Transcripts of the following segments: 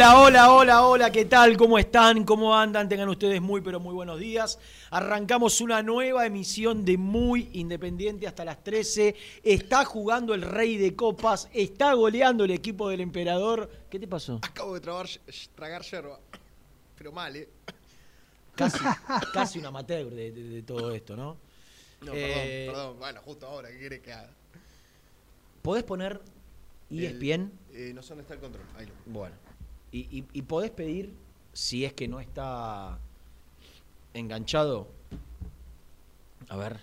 Hola, hola, hola, hola, ¿qué tal? ¿Cómo están? ¿Cómo andan? Tengan ustedes muy, pero muy buenos días. Arrancamos una nueva emisión de Muy Independiente hasta las 13. Está jugando el Rey de Copas, está goleando el equipo del Emperador. ¿Qué te pasó? Acabo de tragar, tragar yerba. Pero mal, ¿eh? Casi, casi un amateur de, de- de todo esto, ¿no? No, Eh, perdón, perdón. Bueno, justo ahora, ¿qué querés que haga? ¿Podés poner El- ESPN? Eh, no sé dónde está el control. Ahí lo. Bueno. Y, y- y podés pedir, si es que no está enganchado. A ver.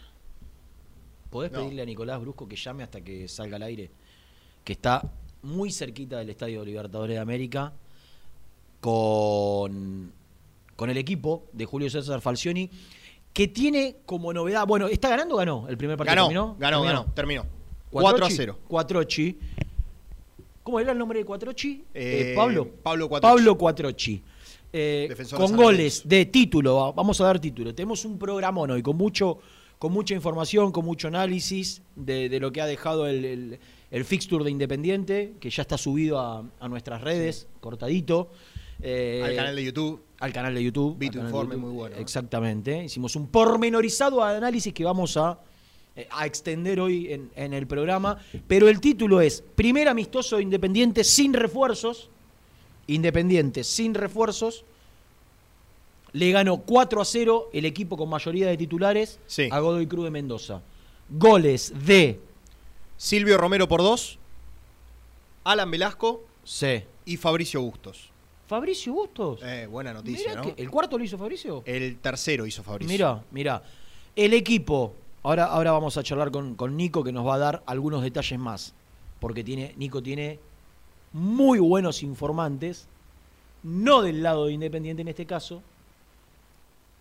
¿Podés No. pedirle a Nicolás Brusco que llame hasta que salga al aire? Que está muy cerquita del Estadio Libertadores de América. Con, con el equipo de Julio César Falcioni. Que tiene como novedad. Bueno, ¿está ganando o ganó el primer partido? Ganó, ¿Terminó? ganó, ¿Terminó? ganó. Terminó. 4 a Cuatrochi, 0. Cuatrochi. ¿Cómo era el nombre de Cuatrochi? Eh, Pablo. Pablo Cuatrochi. Pablo Cuatrochi. Eh, de con goles de título, vamos a dar título. Tenemos un programón hoy con mucho, con mucha información, con mucho análisis de, de lo que ha dejado el, el, el fixture de Independiente, que ya está subido a, a nuestras redes, cortadito. Eh, Al canal de YouTube. al canal de YouTube. Vi tu informe, YouTube. muy bueno, ¿eh? Exactamente. Hicimos un pormenorizado análisis que vamos a, eh, a extender hoy en, en el programa. Pero el título es Primer amistoso de Independiente sin refuerzos. Independiente sin refuerzos. Le ganó 4 a 0 el equipo con mayoría de titulares Sí. a Godoy Cruz de Mendoza. Goles de Silvio Romero por 2. Alan Velasco C. y Fabricio Bustos. Fabricio Bustos. Eh, buena noticia, Mirá ¿no? que- ¿El cuarto lo hizo Fabricio? El tercero hizo Fabricio. Mira, mira. El equipo, ahora, ahora vamos a charlar con, con Nico que nos va a dar algunos detalles más. Porque tiene, Nico tiene muy buenos informantes, no del lado de Independiente en este caso,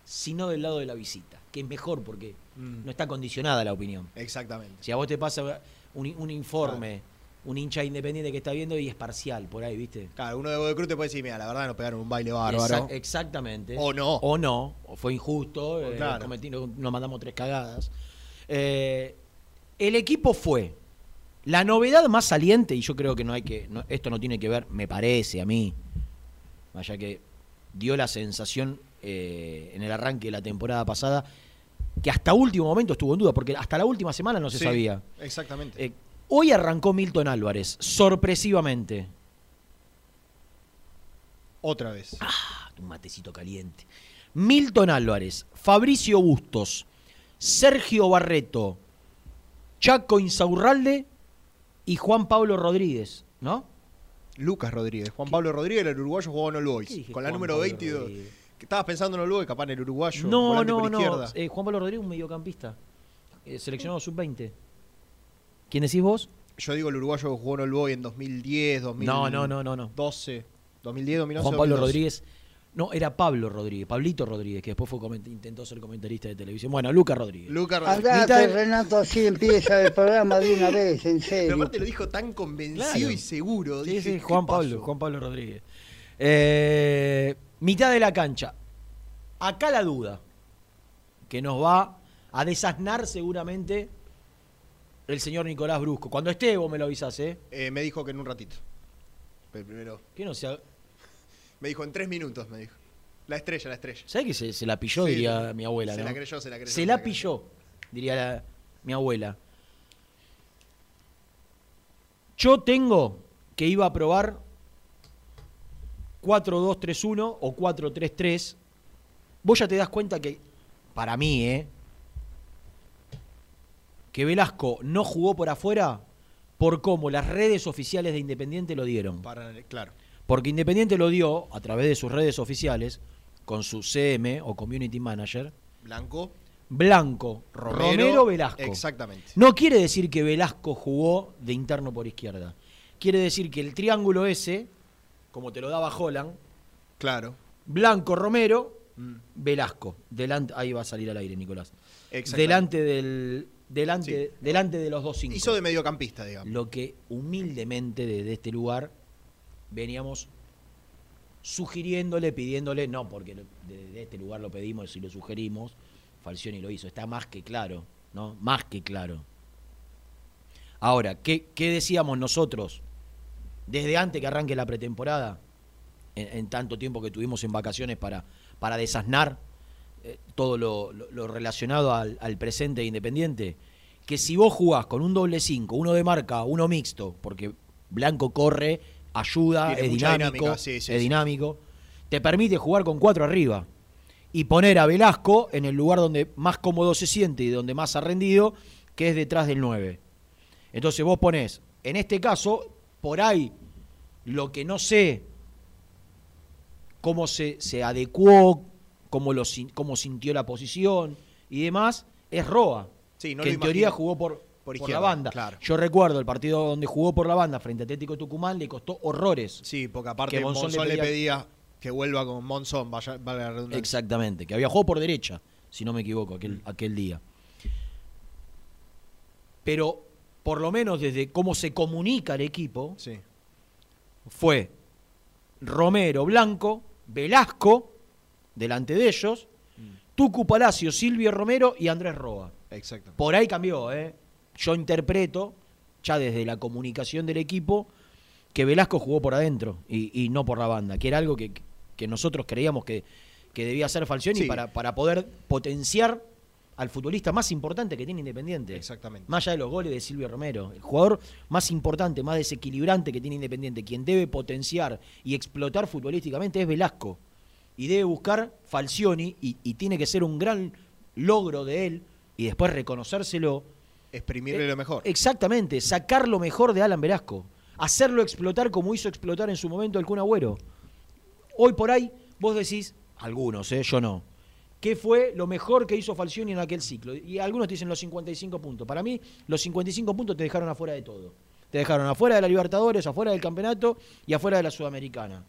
sino del lado de la visita, que es mejor porque Mm. no está condicionada la opinión. Exactamente. Si a vos te pasa un, un informe, un hincha independiente que está viendo y es parcial por ahí, ¿viste? Claro, uno de Godoy Cruz te puede decir, mira, la verdad nos pegaron un baile bárbaro. Exa- exactamente. O no. O no. O fue injusto. eh, claro. cometí- no- nos mandamos tres cagadas. Eh, el equipo fue. La novedad más saliente, y yo creo que no hay que. no- esto no tiene que ver, me parece a mí. Vaya que dio la sensación eh, en el arranque de la temporada pasada, que hasta último momento estuvo en duda, porque hasta la última semana no se Sí, sabía. Exactamente. Eh, hoy arrancó Milton Álvarez, sorpresivamente. Otra vez. Ah, un matecito caliente. Milton Álvarez, Fabricio Bustos, Sergio Barreto, Chaco Insaurralde y Juan Pablo Rodríguez, ¿no? Lucas Rodríguez. Juan Pablo Rodríguez, el uruguayo, jugó en All ¿Qué Boys. Con la Juan número Pablo 22. Rodríguez? Que Estabas pensando en All Boys, capaz en el uruguayo. No, no, no. izquierda. Eh, Juan Pablo Rodríguez, un mediocampista. eh, seleccionado sub-20. ¿Quién decís vos? Yo digo el uruguayo que jugó en All Boys en 2010, 2012. No, no, no, no, no. 2010, 2011. Juan Pablo 2012. Rodríguez. No, era Pablo Rodríguez, Pablito Rodríguez, que después fue intentó ser comentarista de televisión. Bueno, Lucas Rodríguez. Lucas Rodríguez. Mitad Andate, de- Renato, así empieza el programa de una vez, en Pero serio. aparte lo dijo tan convencido Claro. y seguro. Sí, Dije, sí, ¿qué Juan pasó? Pablo, Juan Pablo Rodríguez. Eh, mitad de la cancha. Acá la duda, que nos va a desasnar seguramente el señor Nicolás Brusco. Cuando esté, vos me lo avisás, ¿eh? Eh, me dijo que en un ratito. Pero primero. Que no sea. Me dijo en tres minutos, me dijo. La estrella, la estrella. ¿Sabés que se, se la pilló, Sí, diría mi abuela, se ¿no? la creyó, se la creyó, Se se la la pilló, diría la- mi abuela. Yo tengo que iba a probar 4-2-3-1 o 4-3-3. Vos ya te das cuenta que, para mí, ¿eh? Que Velasco no jugó por afuera por cómo las redes oficiales de Independiente lo dieron. Para, claro. Porque Independiente lo dio a través de sus redes oficiales, con su CM o Community Manager, Blanco. Blanco, Romero, Romero, Velasco. exactamente. No quiere decir que Velasco jugó de interno por izquierda. Quiere decir que el triángulo ese, como te lo daba Holland, Claro. Blanco, Romero, Mm. Velasco. Delante, ahí va a salir al aire, Nicolás. Delante del. Delante, Sí. delante de los dos cinco. Hizo de mediocampista, digamos. Lo que humildemente desde este lugar veníamos sugiriéndole, pidiéndole, no porque desde este lugar lo pedimos y lo sugerimos, Falcioni lo hizo, está más que claro, ¿no? Más que claro. Ahora, ¿qué, qué decíamos nosotros desde antes que arranque la pretemporada? En, tanto tiempo que tuvimos en vacaciones para, para desasnar eh, todo lo, relacionado al, presente de Independiente, que si vos jugás con un doble 5, uno de marca, uno mixto, porque Blanco corre, ayuda, Tiene es dinámico, dinámica, sí, sí, es dinámico, te permite jugar con cuatro arriba y poner a Velasco en el lugar donde más cómodo se siente y donde más ha rendido, que es detrás del 9. Entonces vos ponés, en este caso, por ahí, lo que no sé cómo se, se adecuó, cómo, lo, cómo sintió la posición y demás, es Roa. Sí, no que en teoría jugó por, por la banda. claro. Yo recuerdo el partido donde jugó por la banda frente a Atlético Tucumán, le costó horrores. Sí, porque aparte Que Monzón Monzón, le le, pedía- que vuelva con Monzón, vaya, redundancia. Exactamente, que había jugado por derecha, si no me equivoco, aquel, aquel día. Pero por lo menos desde cómo se comunica el equipo, Sí. fue Romero Blanco, Velasco, delante de ellos, Tucu Palacio, Silvio Romero y Andrés Roa. Exacto. Por ahí cambió, ¿eh? Yo interpreto, ya desde la comunicación del equipo, que Velasco jugó por adentro y, y no por la banda, que era algo que, que nosotros creíamos que, que debía hacer Falcioni Sí. para, para poder potenciar al futbolista más importante que tiene Independiente. Exactamente. Más allá de los goles de Silvio Romero. El jugador más importante, más desequilibrante que tiene Independiente, quien debe potenciar y explotar futbolísticamente es Velasco. Y debe buscar Falcioni, y, y tiene que ser un gran logro de él, y después reconocérselo. Exprimirle Eh, lo mejor. Exactamente, sacar lo mejor de Alan Velasco. Hacerlo explotar como hizo explotar en su momento el Kun Agüero. Hoy por ahí, vos decís, algunos, ¿eh? yo no, ¿qué fue lo mejor que hizo Falcioni en aquel ciclo? Y algunos te dicen los 55 puntos. Para mí, los 55 puntos te dejaron afuera de todo. Te dejaron afuera de la Libertadores, afuera del campeonato y afuera de la Sudamericana.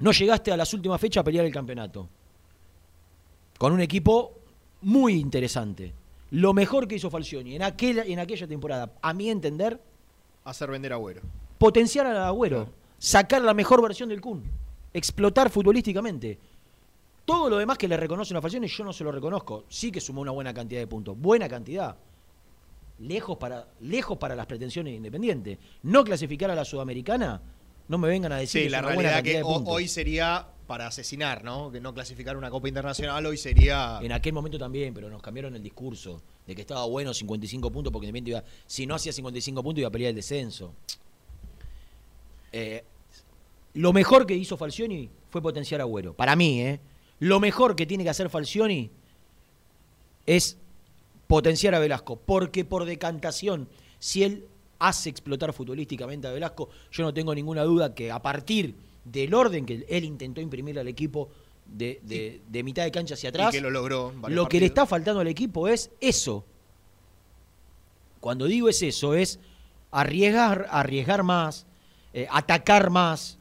No llegaste a las últimas fechas a pelear el campeonato. Con un equipo muy interesante. Lo mejor que hizo Falcioni en aquella, en aquella temporada, a mi entender, Hacer vender agüero. potenciar al Agüero, sacar la mejor versión del Kun, explotar futbolísticamente. Todo lo demás que le reconocen a Falcioni yo no se lo reconozco. Sí que sumó una buena cantidad de puntos, buena cantidad. Lejos para, lejos para las pretensiones de Independiente. No clasificar a la Sudamericana, no me vengan a decir Sí, que la una buena realidad cantidad que de ho- puntos. hoy sería para asesinar, ¿no? Que no clasificar una Copa Internacional hoy sería. En aquel momento también, pero nos cambiaron el discurso de que estaba bueno 55 puntos porque Independiente iba, si no hacía 55 puntos iba a pelear el descenso. Eh, lo mejor que hizo Falcioni fue potenciar a Agüero. Para mí, ¿eh? Lo mejor que tiene que hacer Falcioni es potenciar a Velasco, porque por decantación, si él hace explotar futbolísticamente a Velasco, yo no tengo ninguna duda que a partir del orden que él intentó imprimir al equipo de, de- de mitad de cancha hacia atrás, y que lo logró. lo que le está faltando al equipo es eso. Cuando digo es eso, es arriesgar, arriesgar más, eh, atacar más,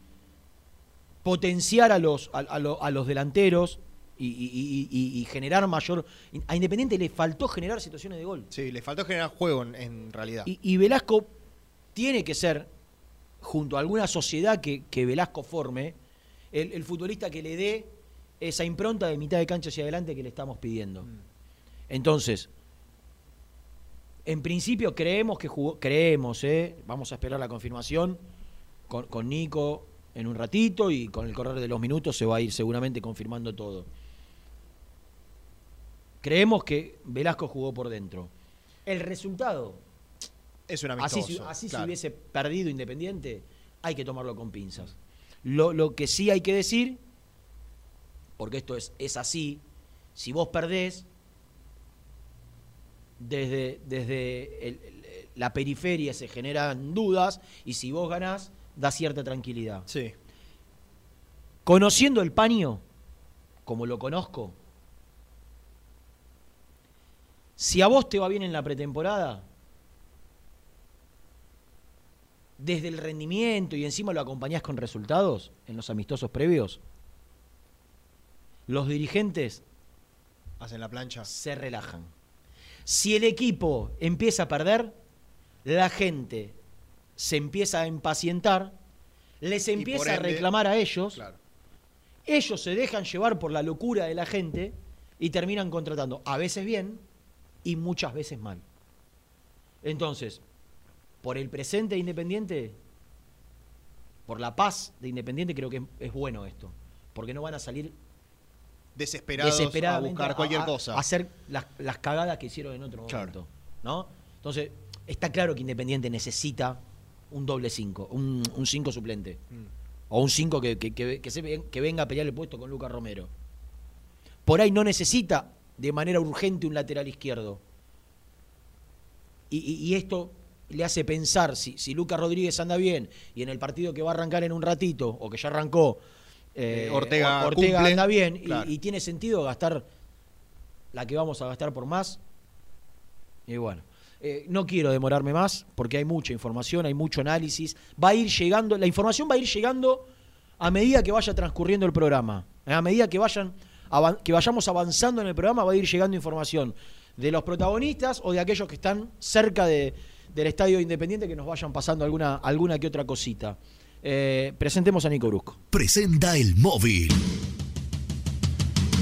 potenciar a los, a, a lo- a los delanteros y, y- y- y- y generar mayor... A Independiente le faltó generar situaciones de gol. Sí, le faltó generar juego en, en realidad. Y Velasco tiene que ser, junto a alguna sociedad que, que Velasco forme, el, el futbolista que le dé esa impronta de mitad de cancha hacia adelante que le estamos pidiendo. Entonces, en principio creemos que jugó, creemos, ¿eh? vamos a esperar la confirmación con, con Nico en un ratito y con el correr de los minutos se va a ir seguramente confirmando todo. Creemos que Velasco jugó por dentro. El resultado, es un así, amistoso. si- así claro. si hubiese perdido Independiente, hay que tomarlo con pinzas. Lo, lo que sí hay que decir, porque esto es, es así, si vos perdés, desde, desde el- el- la periferia se generan dudas y si vos ganás, da cierta tranquilidad. Sí. Conociendo el paño, como lo conozco, si a vos te va bien en la pretemporada, desde el rendimiento y encima lo acompañás con resultados en los amistosos previos, los dirigentes Hacen la plancha. se relajan. Si el equipo empieza a perder, la gente se empieza a impacientar, les empieza a reclamar a ellos, Claro. ellos se dejan llevar por la locura de la gente y terminan contratando a veces bien y muchas veces mal. Entonces, por el presente de Independiente, por la paz de Independiente, creo que es, es bueno esto. Porque no van a salir Desesperados a buscar cualquier a- cosa. a hacer las, las cagadas que hicieron en otro Claro. momento. ¿no? Entonces, está claro que Independiente necesita un doble 5, un 5 suplente. Mm. O un 5 que, que, que, que se ve- que venga a pelear el puesto con Lucas Romero. Por ahí no necesita de manera urgente un lateral izquierdo. Y, y- y esto le hace pensar, si, si Lucas Rodríguez anda bien y en el partido que va a arrancar en un ratito, o que ya arrancó, eh, Eh, Ortega Or- Ortega cumple, anda bien, y- claro. y, tiene sentido gastar la que vamos a gastar por más. Y bueno, eh, no quiero demorarme más porque hay mucha información, hay mucho análisis. Va a ir llegando, la información va a ir llegando a medida que vaya transcurriendo el programa. A medida que vayan que vayamos avanzando en el programa va a ir llegando información de los protagonistas o de aquellos que están cerca de- del estadio independiente que nos vayan pasando alguna, alguna que otra cosita. Eh, presentemos a Nico Brusco. Presenta el móvil.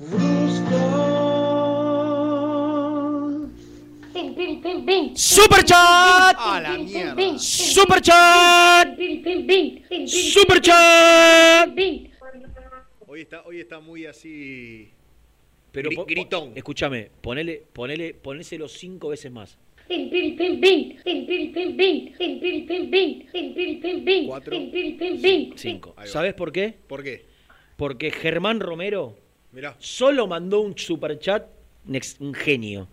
Brusco. Pim, pim, pim, pim. ¡Super chat! ¡A la mierda! ¡Super chat! Pim, pim, pim, pim, pim, ¡Super chat! pim. Hoy está, hoy está muy así. Pero po- po- gritón. Escúchame, ponele, ponele, ponéselo cinco veces más. Cuatro. Cinco. ¿Sabes por qué? ¿Por qué? Porque Germán Romero Mirá. solo mandó un superchat, un genio.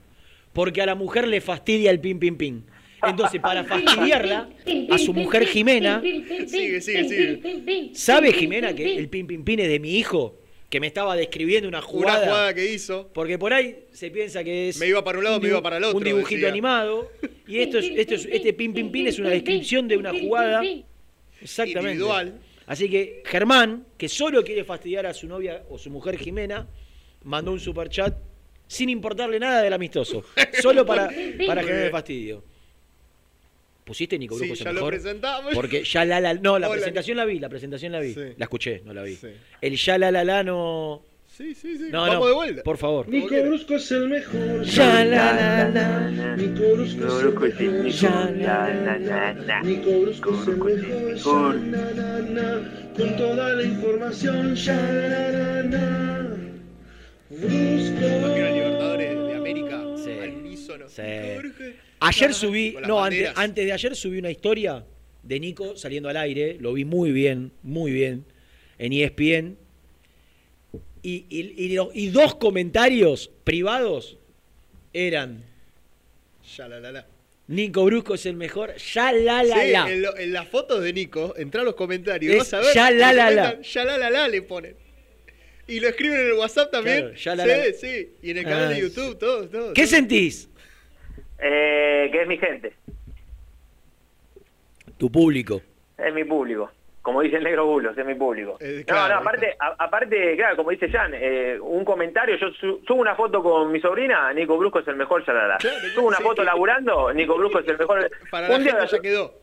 Porque a la mujer le fastidia el pim pim pim. Entonces, para fastidiarla a su mujer Jimena, Sigue, sigue, sigue. ¿sabe Jimena que el pim pim pim es de mi hijo? Que me estaba describiendo una Una jugada. jugada que hizo. Porque por ahí se piensa que es. Me iba para un lado, me iba para el otro, Un dibujito decía. animado. Y esto es, esto es, este pim pim pim es una descripción de una jugada. Exactamente. Individual. Así que Germán, que solo quiere fastidiar a su novia o su mujer Jimena, mandó un superchat sin importarle nada del amistoso. Solo para, para generar el fastidio. ¿Pusiste Nico Brujo Sí, lo mejor? presentamos. Porque ya la la. No, la Hola. presentación la vi, la presentación la vi. Sí. La escuché, no la vi. Sí. El ya la la la no. Sí, sí, sí. No, Vamos no. de vuelta. Por favor. Nico Brusco es el mejor. Ya la la la. Nico Brusco es el mejor. Ya la la la la. Nico Brusco es el mejor. Ya, na, na, con toda la información. Ya, na, na, na. Brusco. Libertadores de América Sí. al unísono. Sí. Jorge. Ayer subí, no, antes, antes de ayer subí una historia de Nico saliendo al aire, lo vi muy bien, muy bien, en ESPN. Y, y- y lo- y dos comentarios privados eran, Ya la la la. Nico Brusco es el mejor, ya la la Sí, la. En, lo- en las fotos de Nico, entra a los comentarios, Es vas a ver. ya la la la. Ya la la la le ponen. Y lo escriben en el WhatsApp también. Claro, ya la sí, la. sí. Y en el canal Ah, de YouTube, todo, todo. ¿Qué sentís? Eh, que es mi gente, Tu público. es mi público. Como dice el negro Bulos, es mi público. Eh, no, claro, no, aparte, a- aparte, claro, como dice Jan, eh, un comentario, yo su- subo una foto con mi sobrina, Nico Brusco es el mejor, ya la, la. Claro, Subo una sí, foto que- laburando, Nico Brusco es el mejor. Para la Un día- gente ya quedó.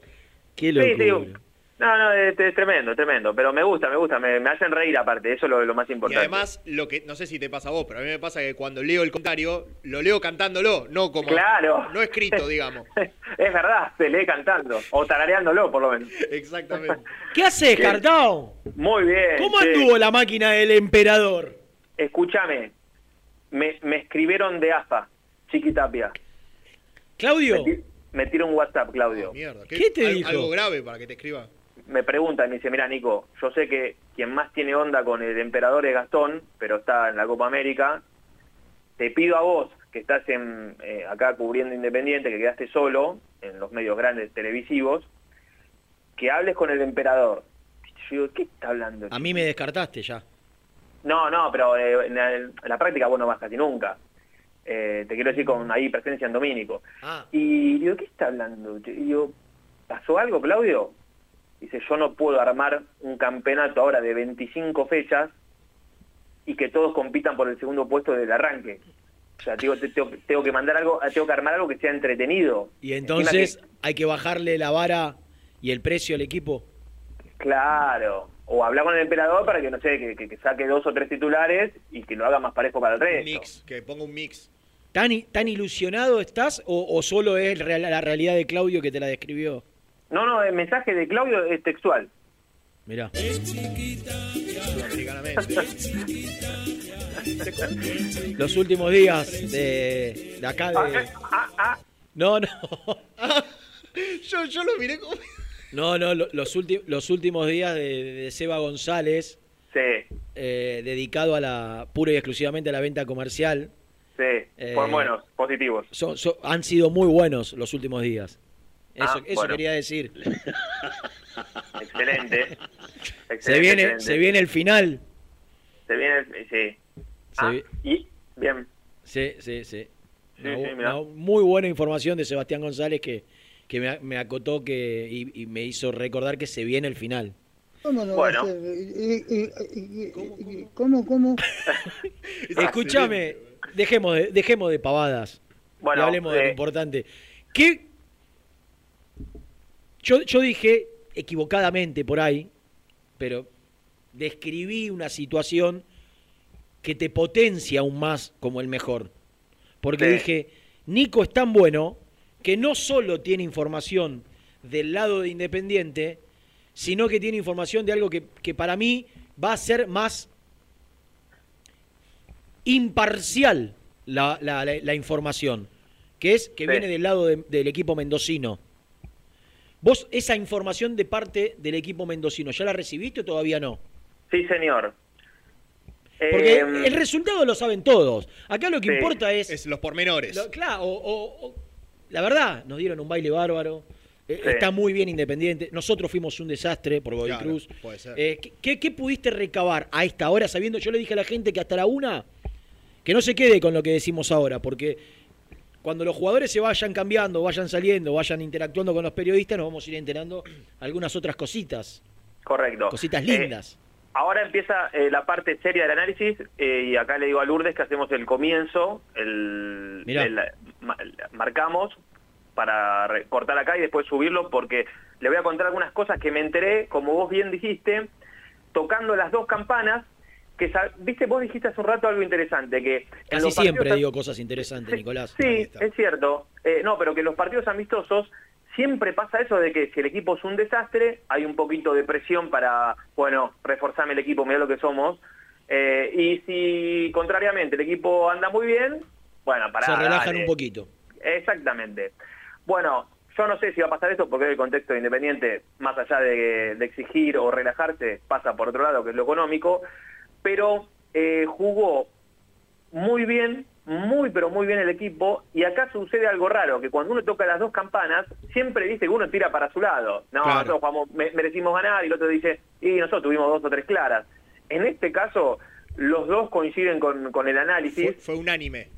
Qué Sí, sí, no, no, es, es tremendo, tremendo, pero me gusta, me gusta, me, me hacen reír aparte, eso es lo, lo más Y importante. además, lo que no sé si te pasa a vos, pero a mí me pasa que cuando leo el comentario, lo leo cantándolo, no como. Claro. No escrito, digamos. es verdad, se lee cantando, o tarareándolo por lo menos. Exactamente. ¿Qué haces, Cartao? Muy bien. ¿Cómo che. anduvo la máquina del emperador? Escúchame, me, me escribieron de AFA, Chiquitapia. Claudio, Me, me tira un WhatsApp, Claudio. Ah, Mierda. ¿Qué te al- dijo? Algo grave para que te escriba. Me pregunta me dice, mira Nico, yo sé que quien más tiene onda con el emperador es Gastón, pero está en la Copa América. Te pido a vos, que estás en, eh, acá cubriendo Independiente, que quedaste solo en los medios grandes televisivos, que hables con el emperador. Yo digo, ¿qué está hablando? a mí me descartaste ya. No, no, pero eh, en, la, en la práctica vos no vas casi nunca. Eh, te quiero decir con ahí presencia en Domínico. Ah, Y digo, ¿qué está hablando? Y digo, ¿pasó algo, Claudio? Dice, yo no puedo armar un campeonato ahora de 25 fechas y que todos compitan por el segundo puesto del arranque. O sea, digo, te- tengo, tengo que mandar algo, tengo que armar algo que sea entretenido. y entonces que- hay que bajarle la vara y el precio al equipo. claro. O hablar con el emperador para que, no sé, que, que- que saque dos o tres titulares y que lo haga más parejo para el Un resto. mix, que ponga un mix. ¿Tan, tan ilusionado estás o, o solo es la realidad de Claudio que te la describió? No, no, el mensaje de Claudio es textual. Mirá. Los últimos días de, de acá Ah, de... eh, ah, ah. No, no. yo, yo lo miré como. No, no, lo- los, los últimos días de, de Seba González, Sí, eh, dedicado a la pura y exclusivamente a la venta comercial, sí, Eh, fueron buenos, positivos. son- son- han sido muy buenos los últimos días. Eso, Ah, eso bueno. quería decir. Excelente. Se viene, excelente. se viene el final. Se viene, el- sí. Se Ah, vi- y, bien. Sí, sí, sí. Una, una muy buena información de Sebastián González que, que me, acotó que, y, y me hizo recordar que se viene el final. ¿Cómo no Bueno. ¿Cómo, cómo? Escúchame, dejemos de, dejemos de pavadas Bueno, y hablemos de lo eh, importante. ¿Qué? Yo, yo dije equivocadamente por ahí, pero describí una situación que te potencia aún más como el mejor. Porque Sí. dije, Nico es tan bueno que no solo tiene información del lado de Independiente, sino que tiene información de algo que, que para mí va a ser más imparcial la, la- la- la información, que es que Sí. viene del lado de- del equipo mendocino. ¿Vos esa información de parte del equipo mendocino ya la recibiste o todavía no? sí, señor. Porque Eh, el resultado lo saben todos. Acá lo que sí. importa es... Es los pormenores. lo- claro, o- o- o- la verdad, nos dieron un baile bárbaro. eh, Sí. Está muy bien Independiente. Nosotros fuimos un desastre por Godoy Claro, Cruz. puede ser. Eh, ¿qué- ¿qué, qué pudiste recabar a esta hora sabiendo? Yo le dije a la gente que hasta la una, que no se quede con lo que decimos ahora, porque cuando los jugadores se vayan cambiando, vayan saliendo, vayan interactuando con los periodistas, nos vamos a ir enterando algunas otras cositas. Correcto. Cositas Eh, lindas. Ahora empieza eh, la parte seria del análisis eh, y acá le digo a Lourdes que hacemos el comienzo, el, Mirá. el- ma- marcamos para cortar acá y después subirlo porque le voy a contar algunas cosas que me enteré, como vos bien dijiste, tocando las dos campanas, que viste, vos dijiste hace un rato algo interesante, que... Casi siempre partidos- digo cosas interesantes, Nicolás. Sí, es cierto. Eh, no, pero que los partidos amistosos siempre pasa eso de que si el equipo es un desastre, hay un poquito de presión para, bueno, reforzarme el equipo, mira lo que somos. Eh, y si contrariamente el equipo anda muy bien, bueno, para... Se relajan un poquito. Exactamente. Bueno, yo no sé si va a pasar esto porque el contexto de Independiente, más allá de, de exigir o relajarse, pasa por otro lado, que es lo económico, pero eh, jugó muy bien, muy pero muy bien el equipo, y acá sucede algo raro, que cuando uno toca las dos campanas, siempre dice que uno tira para su lado. No, Claro. nosotros jugamos- merecimos ganar, y el otro dice, y nosotros tuvimos dos o tres claras. En este caso, los dos coinciden con, con el análisis. Fue, fue unánime.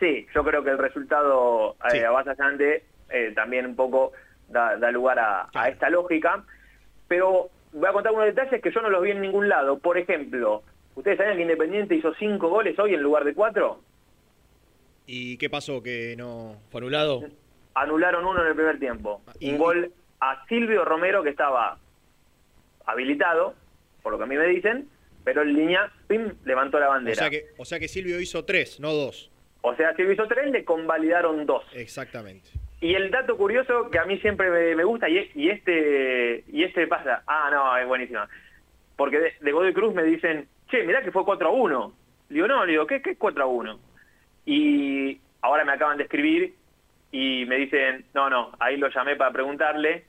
Sí, yo creo que el resultado Sí. eh, avasallante eh, también un poco da, da lugar a, a esta lógica. Pero voy a contar unos detalles que yo no los vi en ningún lado. Por ejemplo, ¿ustedes saben que Independiente hizo cinco goles hoy en lugar de cuatro? ¿Y qué pasó? Que no. ¿Fue anulado? Anularon uno en el primer tiempo. Y- Un gol a Silvio Romero que estaba habilitado, por lo que a mí me dicen, pero en línea, pim, levantó la O bandera. sea, que, o sea que Silvio hizo tres, no dos. O sea, Silvio hizo tres, le convalidaron dos. Exactamente. Y el dato curioso que a mí siempre me, me gusta, y, y este y este pasa, ah, no, es buenísima. Porque de, de Godoy Cruz me dicen, che, mirá que fue 4 a 1. Le digo, no, le digo, ¿qué, qué es 4 a 1? Y ahora me acaban de escribir y me dicen, no, no, ahí lo llamé para preguntarle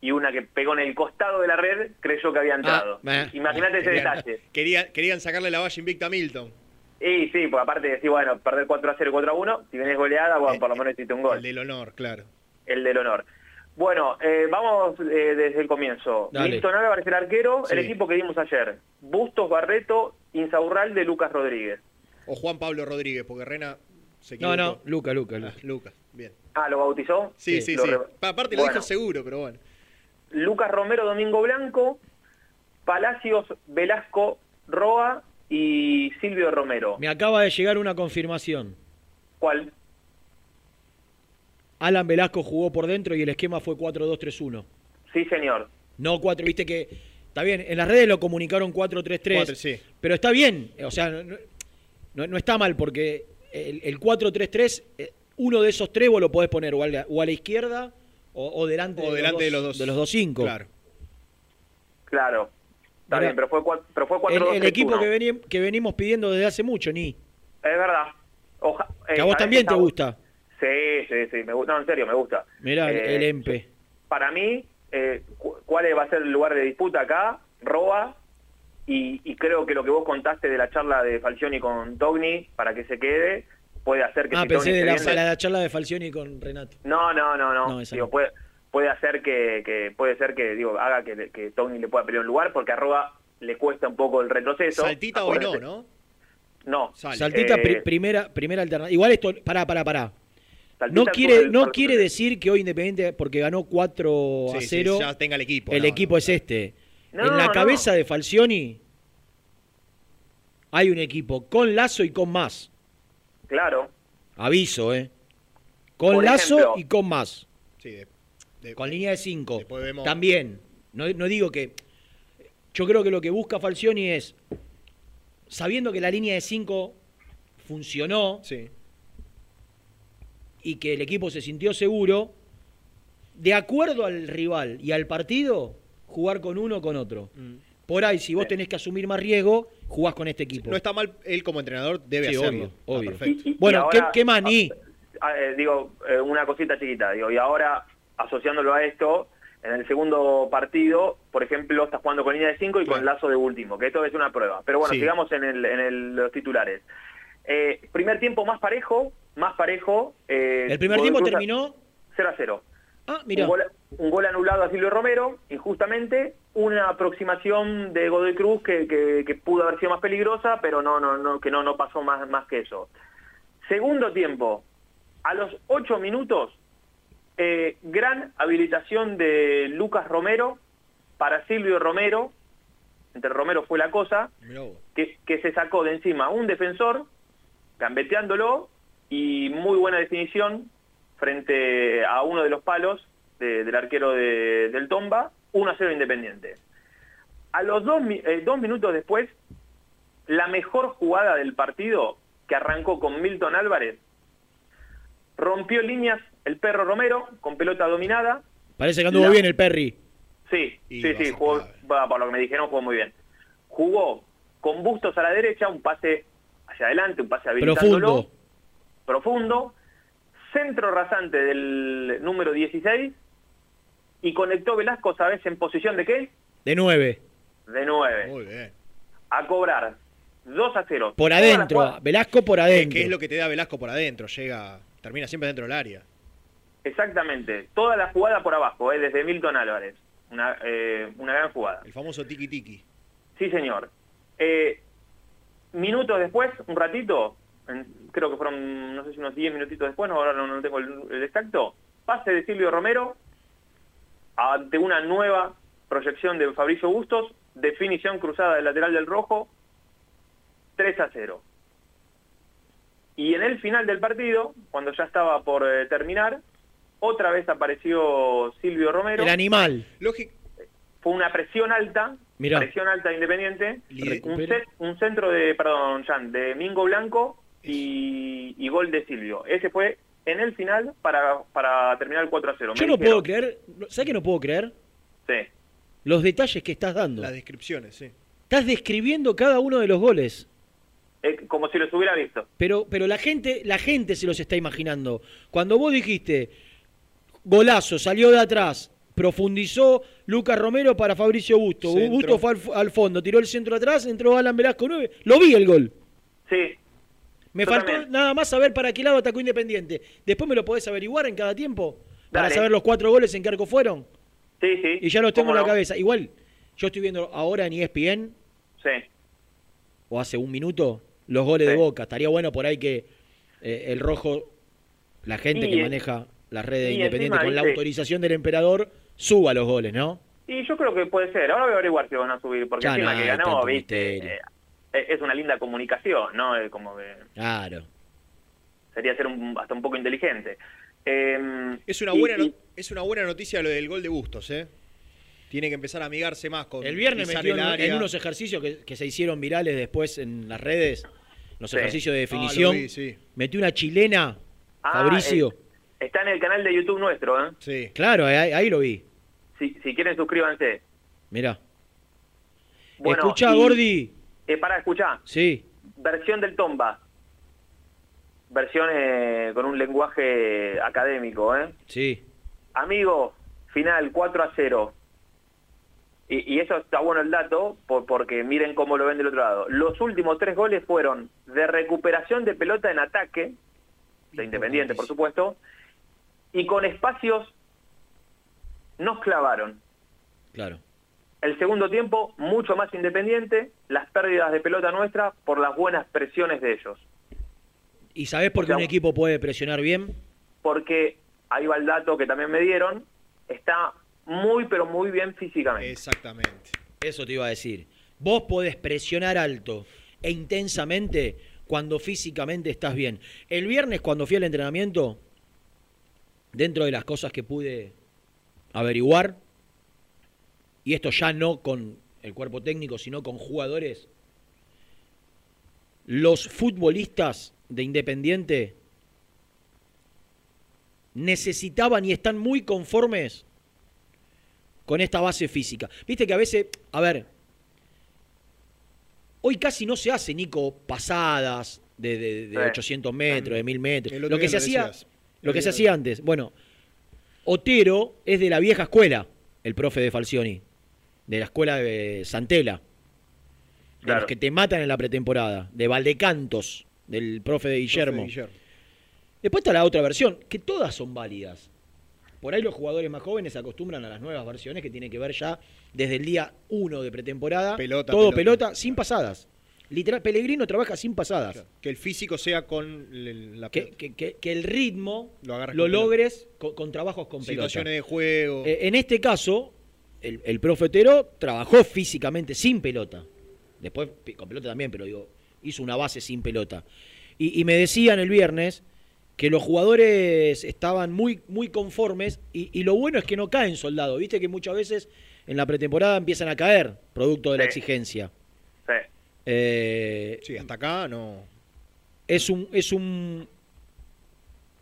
y una que pegó en el costado de la red creyó que había entrado. Ah, Imagínate ese Querían- detalle. quería- querían sacarle la valla invicta a Milton. Y sí, porque aparte de decir, bueno, perder 4 a 0 4 a 1, si venés goleada, bueno, por lo menos hiciste un gol. El del honor, claro. el del honor. Bueno, eh, vamos eh, desde el comienzo. Dale. Milton Álvarez, el arquero, el equipo que vimos ayer. Bustos, Barreto, Insaurralde, Lucas Rodríguez. O Juan Pablo Rodríguez, porque Rena se No, equivocó. no, Luca, Luca. Luca. Ah, Lucas, bien. Ah, ¿lo bautizó? Sí, sí, Lo sí. re- Aparte lo Bueno, dijo seguro, pero bueno. Lucas Romero, Domingo Blanco, Palacios, Velasco, Roa y Silvio Romero. Me acaba de llegar una confirmación. ¿Cuál? Alan Velasco jugó por dentro y el esquema fue 4-2-3-1. Sí, señor. No 4, viste que. Está bien, en las redes lo comunicaron 4-3-3. Cuatro, sí. Pero está bien, o sea, no, no- no está mal porque el, el 4-3-3, eh, uno de esos tres vos lo podés poner o a la, o a la izquierda o, o delante, O de, delante de los dos, dos. de los dos cinco. Claro. Claro. Está Mirá. bien, pero fue, pero fue 4 El, 2 el equipo que, veni- que venimos pidiendo desde hace mucho, ni. Es verdad. Oja- eh, Que a vos ¿sabés también te gusta. Sí, sí, sí, me gusta. No, en serio, me gusta. Mirá, el- Eh, el EMPE. Para mí, eh, cu- ¿cuál va a ser el lugar de disputa acá? Roa. Y, y creo que lo que vos contaste de la charla de Falcioni con Togni, para que se quede, puede hacer que Ah, si pensé Togni de la, la charla de Falcioni con Renato. No, no, no, no. No, digo, puede, puede hacer que, que- puede ser que digo haga que, que Togni le pueda pelear un lugar, porque a Roa le cuesta un poco el retroceso. Saltita hoy no, ¿no? No. Saltita, Eh, pri- primera, primera alternativa. Igual esto, pará, pará, pará. Saltita No quiere, el- no quiere decir que hoy Independiente, porque ganó 4 a Sí, sí, 0, ya tenga el equipo. el no, equipo es este. No, en la no. cabeza de Falcioni hay un equipo con Lazo y con más. Claro. Aviso, ¿eh? Con Por Lazo ejemplo- y con más. Sí, de- Con línea de 5. Después vemos- También. No, no digo que. Yo creo que lo que busca Falcioni es. Sabiendo que la línea de 5 funcionó sí. y que el equipo se sintió seguro, de acuerdo al rival y al partido, jugar con uno o con otro. Mm. Por ahí, si vos tenés que asumir más riesgo, jugás con este equipo. No está mal, él como entrenador debe Sí, hacerlo. obvio, Está obvio. perfecto. Y- y Bueno, ¿qué, ahora- qué más, Ni? Ah, eh, digo, eh, una cosita chiquita, digo, y ahora asociándolo a esto, en el segundo partido, por ejemplo, está jugando con línea de 5 y con lazo de último, que esto es una prueba. Pero bueno, Sí. sigamos en, el, en el- los titulares. Eh, primer tiempo más parejo, más parejo. eh, El primer tiempo terminó. 0 a 0. Ah, mira. Un gol, un gol anulado a Silvio Romero, injustamente, una aproximación de Godoy Cruz que, que- que pudo haber sido más peligrosa, pero no, no, no, que no, no pasó más, más que eso. Segundo tiempo, a los ocho minutos, eh, gran habilitación de Lucas Romero, para Silvio Romero, entre Romero fue la cosa, que, que se sacó de encima un defensor, gambeteándolo, y muy buena definición frente a uno de los palos de- del arquero de- del Tomba, 1 a 0 Independiente. A los dos, eh, dos minutos después, la mejor jugada del partido, que arrancó con Milton Álvarez, rompió líneas el perro Romero con pelota dominada. Parece que anduvo La- bien el Perry. Sí, Y sí, sí, jugó, por lo que me dijeron, jugó muy bien. Jugó con bustos a la derecha, un pase hacia adelante, un pase habilitándolo. Profundo. Profundo. Centro rasante del número 16. Y conectó Velasco, ¿sabes en posición de qué? De 9. De 9. Muy bien. A cobrar 2 a 0. Por adentro. Velasco por adentro. ¿Qué es lo que te da Velasco por adentro? Llega, termina siempre dentro del área. Exactamente. Toda la jugada por abajo, ¿eh? desde Milton Álvarez. Una, eh, una gran jugada. El famoso tiki tiki. Sí, señor. Eh, minutos después, un ratito, en- creo que fueron, no sé si unos 10 minutitos después, no, ahora no, no tengo el, el exacto, pase de Silvio Romero ante una nueva proyección de Fabricio Bustos, definición cruzada del lateral del rojo, 3 a 0. Y en el final del partido, cuando ya estaba por eh, terminar, otra vez apareció Silvio Romero. El animal. Lógico. Fue una presión alta, Mirá. presión alta de Independiente, un, Recupera. set- un centro de, perdón, Jan, de Mingo Blanco y, y gol de Silvio. Ese fue en el final para, para terminar el 4 a 0. Yo Me no dijeron, puedo creer. ¿Sabes qué no puedo creer? Sí, Los detalles que estás dando. Las descripciones, sí. Estás describiendo cada uno de los goles. eh, como si los hubiera visto. Pero, pero la gente, la gente se los está imaginando. Cuando vos dijiste golazo, salió de atrás, profundizó Lucas Romero para Fabricio Busto. Centro. Busto fue al, al fondo, tiró el centro atrás, entró Alan Velasco 9. Lo vi el gol. Sí, Me faltó también. nada más saber para qué lado atacó Independiente. Después me lo podés averiguar en cada tiempo. Para saber los cuatro goles en qué arco fueron. sí, sí. Y ya los tengo ¿Cómo en la no? cabeza. Igual, yo estoy viendo ahora en ESPN, Sí, o hace un minuto, los goles de. Boca. Estaría bueno por ahí que eh, el rojo, la gente Y que en- maneja las redes de y Independiente encima, con la autorización del emperador, suba los goles, ¿no? y yo creo que puede ser. Ahora voy a averiguar si van a subir, porque Ya encima no que ganó, viste, misterio. eh, es una linda comunicación, ¿no? Eh, como que Claro. sería ser un, hasta un poco inteligente. Eh, Es una y- buena, no- y- es una buena noticia lo del gol de Bustos, ¿eh? Tiene que empezar a amigarse más con El viernes metió el en, área. en unos ejercicios que, que se hicieron virales después en las redes, los Sí. ejercicios de Ah, definición. vi, sí. Metió una chilena, Ah, Fabricio. eh, está en el canal de YouTube nuestro, ¿eh? Sí. Claro, ahí, ahí lo vi. Si, si quieren, suscríbanse. Mirá. Bueno, Escuchá, y- Gordi. Eh, para escuchar, Sí. versión del Tomba. Versión eh, con un lenguaje académico, ¿eh? Sí. Amigo, final 4 a 0. Y, y eso está bueno el dato, por- porque miren cómo lo ven del otro lado. Los últimos tres goles fueron de recuperación de pelota en ataque, de Independiente, por supuesto, y con espacios nos clavaron. Claro. El segundo tiempo, mucho más independiente, las pérdidas de pelota nuestra por las buenas presiones de ellos. ¿Y sabés por qué O sea, un equipo puede presionar bien? Porque, ahí va el dato que también me dieron, está muy, pero muy bien físicamente. Exactamente. Eso te iba a decir. Vos podés presionar alto e intensamente cuando físicamente estás bien. El viernes cuando fui al entrenamiento, dentro de las cosas que pude averiguar, y esto ya no con el cuerpo técnico, sino con jugadores, los futbolistas de Independiente necesitaban y están muy conformes con esta base física. Viste que a veces, a ver, hoy casi no se hace, Nico, pasadas de, de- de Sí. 800 metros, de 1000 metros. Lo que se lo hacía, decías. Lo que se hacía antes. Bueno, Otero es de la vieja escuela, el profe de Falcioni, de la escuela de Santela, de Claro. los que te matan en la pretemporada, de Valdecantos, del profe de Guillermo. Guillermo. Después está la otra versión, que todas son válidas. Por ahí los jugadores más jóvenes se acostumbran a las nuevas versiones que tienen que ver ya desde el día 1 de pretemporada. Pelota, todo pelota. pelota, sin pasadas. Literal, Pellegrino trabaja sin pasadas. Que el físico sea con el- la Que, que- que- que el ritmo Lo lo, agarras con pelota. logres con, con trabajos con pelota. situaciones de juego. Eh, en este caso, el, el profe Otero trabajó físicamente sin pelota. Después con pelota también, pero digo, hizo una base sin pelota. Y, y me decían el viernes que los jugadores estaban muy, muy conformes y, y lo bueno es que no caen soldados. Viste que muchas veces en la pretemporada empiezan a caer, producto de la exigencia. Sí. Eh, Sí, hasta acá no. es un, es un,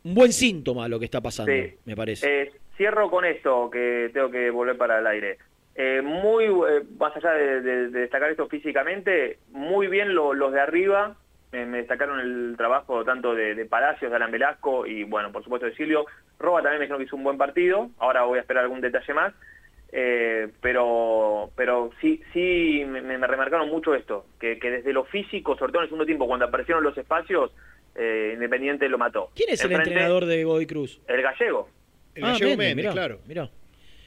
un buen síntoma lo que está pasando, Sí. me parece. Eh, cierro con esto, que tengo que volver para el aire. Eh, muy, eh, más allá de, de- de destacar esto físicamente, muy bien lo- los de arriba, me, me destacaron el trabajo tanto de, de Palacios, de Alan Velasco y, bueno, por supuesto de Silvio. Roba también me dijeron que hizo un buen partido, ahora voy a esperar algún detalle más. Eh, pero pero sí sí me, me remarcaron mucho esto, que, que desde lo físico, sobre todo en el segundo tiempo, cuando aparecieron los espacios, eh, Independiente lo mató. ¿Quién es el entrenador de Godoy Cruz? El gallego. El Ah, gallego Méndez, mirá, claro. mirá.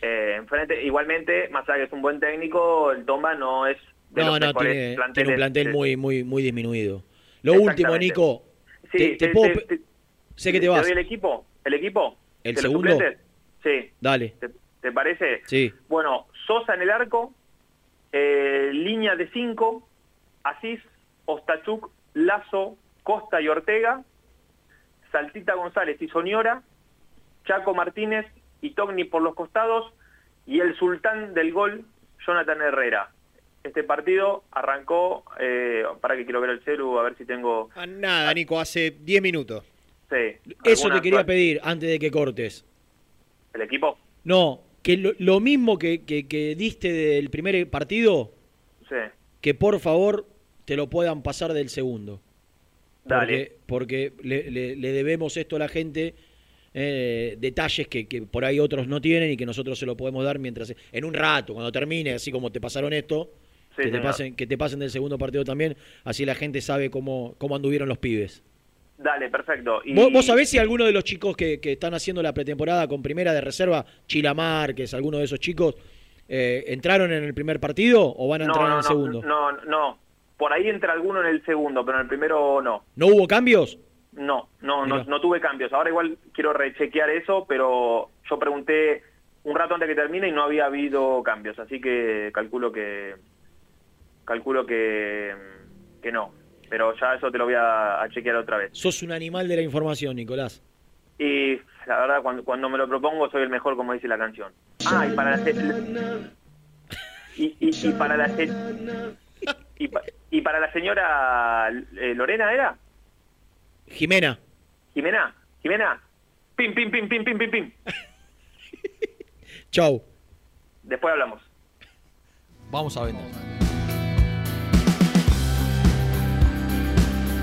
Eh, enfrente, igualmente, más allá de que es un buen técnico, el Tomba no es de No, los no, tiene, un plantel de- muy, muy, muy disminuido. Lo último. Nico, Sí, te, te te- puedo te- pe- te- sé que te vas. doy el equipo? ¿El equipo? ¿El ¿De los segundo? Sí. Dale, ¿Te, parece? sí. Bueno, Sosa en el arco, eh, línea de 5, Asís, Ostachuk, Lazo, Costa y Ortega, Saltita González y Soñora, Chaco Martínez y Togni por los costados y el sultán del gol, Jonathan Herrera. Este partido arrancó, eh, para que quiero ver el celu, a ver si tengo... Ah, nada, Nico, hace 10 minutos. Sí, Eso te quería actual- pedir antes de que cortes. ¿El equipo? No, que lo, lo mismo que, que, que diste del primer partido, Sí. que por favor te lo puedan pasar del segundo. Dale. Porque, porque le, le- le debemos esto a la gente, eh, detalles que, que por ahí otros no tienen y que nosotros se lo podemos dar mientras en un rato, cuando termine, así como te pasaron esto, Sí, que, te pasen, que te pasen del segundo partido también, así la gente sabe cómo, cómo anduvieron los pibes. Dale, perfecto. Y- ¿Vos, vos sabés si alguno de los chicos que, que están haciendo la pretemporada con primera de reserva, Chila Márquez, alguno de esos chicos, eh, entraron en el primer partido o van a No, entrar no, en el no, segundo? No, no. Por ahí entra alguno en el segundo, pero en el primero no. ¿No hubo cambios? No, no, no, no tuve cambios. Ahora igual quiero rechequear eso, pero yo pregunté un rato antes que termine y no había habido cambios, así que calculo que calculo que que no. Pero ya eso te lo voy a, a chequear otra vez. Sos un animal de la información, Nicolás. Y la verdad, cuando, cuando me lo propongo, soy el mejor, como dice la canción. Ah, y para la... Y, y, y para la... se- Y, pa- y para la señora eh, Lorena, ¿era? Jimena, Jimena, Jimena. Pim, pim, pim, pim, pim, pim, pim. chau. Después hablamos. Vamos a vender.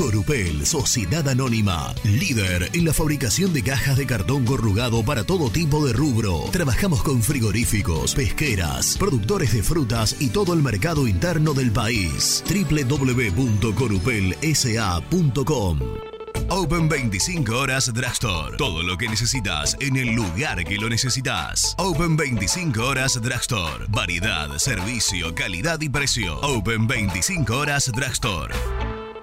Corupel, Sociedad Anónima, líder en la fabricación de cajas de cartón corrugado para todo tipo de rubro. Trabajamos con frigoríficos, pesqueras, productores de frutas y todo el mercado interno del país. www.corupelsa.com Open 25 horas Drugstore. Todo lo que necesitas en el lugar que lo necesitas. Open 25 horas Drugstore. Variedad, servicio, calidad y precio. Open 25 horas Drugstore.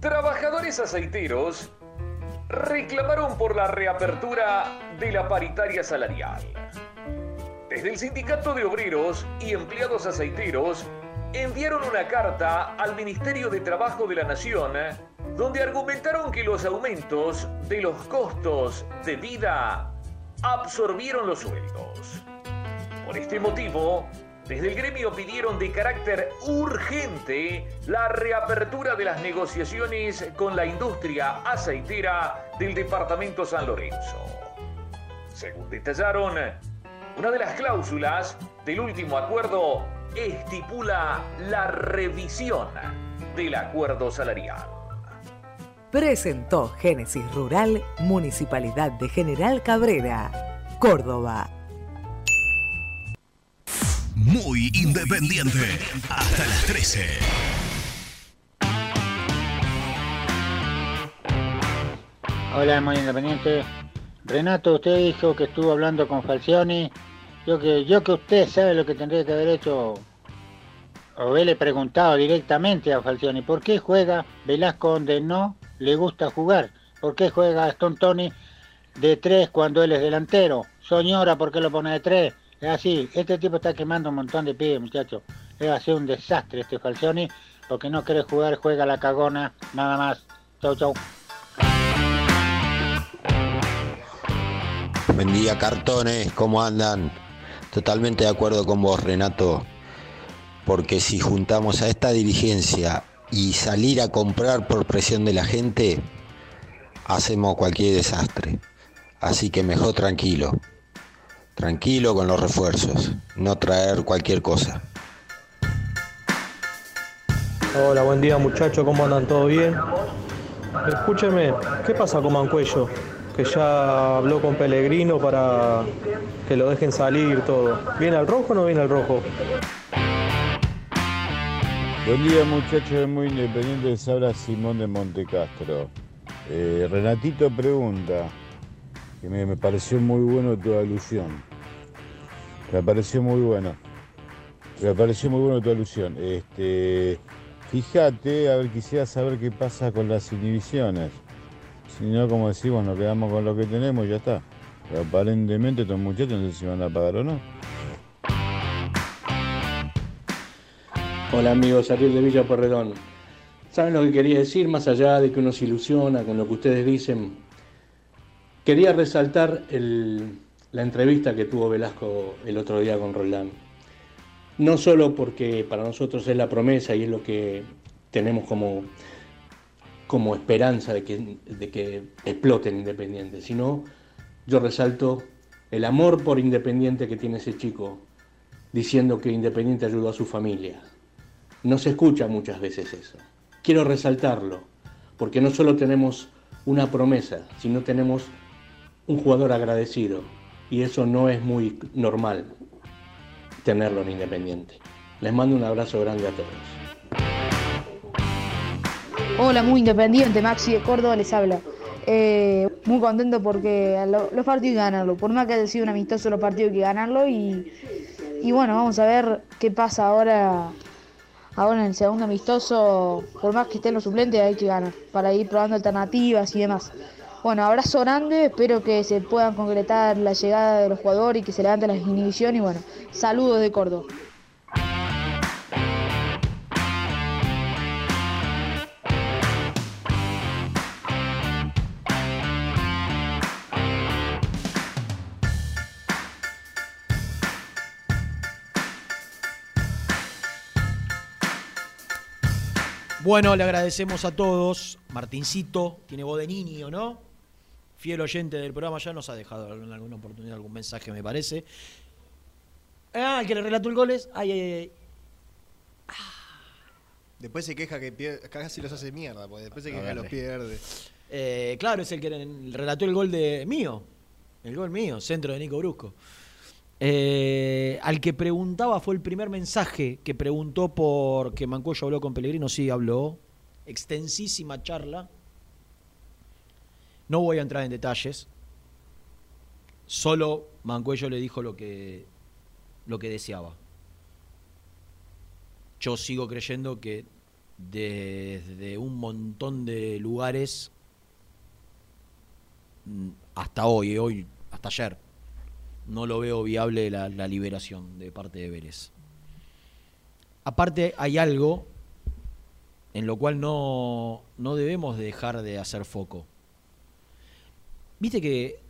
Trabajadores aceiteros reclamaron por la reapertura de la paritaria salarial. Desde el Sindicato de Obreros y Empleados Aceiteros enviaron una carta al Ministerio de Trabajo de la Nación donde argumentaron que los aumentos de los costos de vida absorbieron los sueldos. Por este motivo, Desde el gremio pidieron de carácter urgente la reapertura de las negociaciones con la industria aceitera del departamento San Lorenzo. Según detallaron, una de las cláusulas del último acuerdo estipula la revisión del acuerdo salarial. Presentó Génesis Rural, Municipalidad de General Cabrera, Córdoba. Muy independiente. Hasta las 13. Hola, muy independiente. Renato, usted dijo que estuvo hablando con Falcioni. Yo que, yo que usted sabe lo que tendría que haber hecho, o haberle preguntado directamente a Falcioni, ¿por qué juega Velasco donde no le gusta jugar? ¿Por qué juega Aston Tony de tres cuando él es delantero? Soñora, ¿por qué lo pone de tres? Es así, este tipo está quemando un montón de pibes, muchachos. Va a ser un desastre este Falcioni, porque no quiere jugar, juega la cagona, nada más. Chau, chau. Buen día, cartones, ¿cómo andan? Totalmente de acuerdo con vos, Renato, porque si juntamos a esta dirigencia y salir a comprar por presión de la gente, hacemos cualquier desastre. Así que mejor tranquilo, tranquilo con los refuerzos, no traer cualquier cosa. Hola, buen día muchachos, ¿cómo andan? ¿Todo bien? Escúcheme, ¿qué pasa con Mancuello? Que ya habló con Pellegrino para que lo dejen salir todo. ¿Viene al rojo o no viene al rojo? Buen día muchachos de Muy Independientes, habla Simón de Montecastro. Eh, Renatito pregunta, que me, pareció muy bueno tu alusión. Me pareció muy bueno. Me pareció muy bueno tu alusión. Este, fíjate, a ver, quisiera saber qué pasa con las inhibiciones. Si no, como decimos, nos quedamos con lo que tenemos y ya está. Pero aparentemente estos muchachos no sé si van a pagar o no. Hola amigos, Ariel de Villa Porredón. ¿Saben lo que quería decir? Más allá de que uno se ilusiona con lo que ustedes dicen, quería resaltar la entrevista que tuvo Velasco el otro día con Roldán. No solo porque para nosotros es la promesa y es lo que tenemos como, como esperanza de que, de que exploten Independiente, sino yo resalto el amor por Independiente que tiene ese chico, diciendo que Independiente ayudó a su familia. No se escucha muchas veces eso. Quiero resaltarlo, porque no solo tenemos una promesa, sino tenemos un jugador agradecido, y eso no es muy normal tenerlo en Independiente. Les mando un abrazo grande a todos. Hola, muy independiente, Maxi de Córdoba les habla. Eh, muy contento porque lo- los partidos hay que ganarlo. Por más que haya sido un amistoso, los partidos hay que ganarlo. Y bueno, vamos a ver qué pasa ahora, ahora en el segundo amistoso. Por más que estén los suplentes, hay que ganar para ir probando alternativas y demás. Bueno, abrazo grande, espero que se puedan concretar la llegada de los jugadores y que se levanten las inhibiciones. Y bueno, saludos de Córdoba. Bueno, le agradecemos a todos. Martincito, tiene voz de niño, ¿no? Fiel oyente del programa, ya nos ha dejado en alguna oportunidad algún mensaje, me parece. Ah, el que le relató el gol es. Ay, ay, ay. Después se queja que pier- casi los hace mierda, porque después se queja que los pierde. Eh, claro, es el que re- relató el gol de mío. El gol mío, centro de Nico Brusco. Eh, al que preguntaba fue el primer mensaje que preguntó por que Mancuello habló con Pellegrino. Sí, habló. Extensísima charla. No voy a entrar en detalles. Solo Mancuello le dijo lo que, lo que deseaba. Yo sigo creyendo que desde un montón de lugares mm, hasta hoy, hoy hasta ayer, no lo veo viable la, la liberación de parte de Vélez. Aparte hay algo en lo cual no, no debemos dejar de hacer foco. Viste que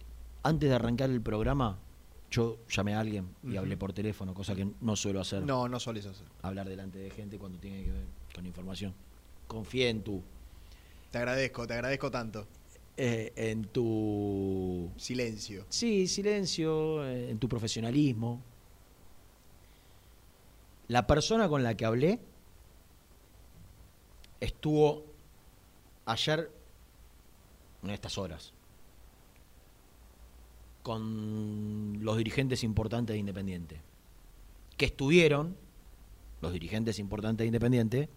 antes de arrancar el programa yo llamé a alguien y hablé por teléfono, cosa que no suelo hacer. No, no sueles hacer. Hablar delante de gente cuando tiene que ver con información. Confié en tu, Te agradezco, te agradezco tanto. eh, en tu Silencio. Sí, silencio, eh, en tu profesionalismo. La persona con la que hablé estuvo ayer en estas horas con los dirigentes importantes de Independiente, que estuvieron, los dirigentes importantes de Independiente,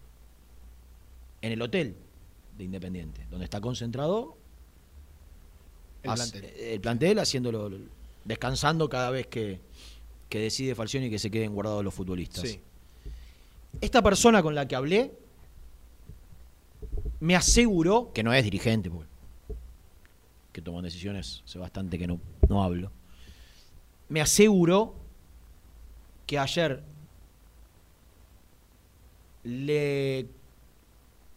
en el hotel de Independiente, donde está concentrado El Hace- plantel. el plantel haciéndolo, descansando cada vez que, que decide Falcioni que se queden guardados los futbolistas. Sí. Esta persona con la que hablé me aseguró, que no es dirigente, porque que toman decisiones, hace bastante que no, no hablo, me aseguró que ayer le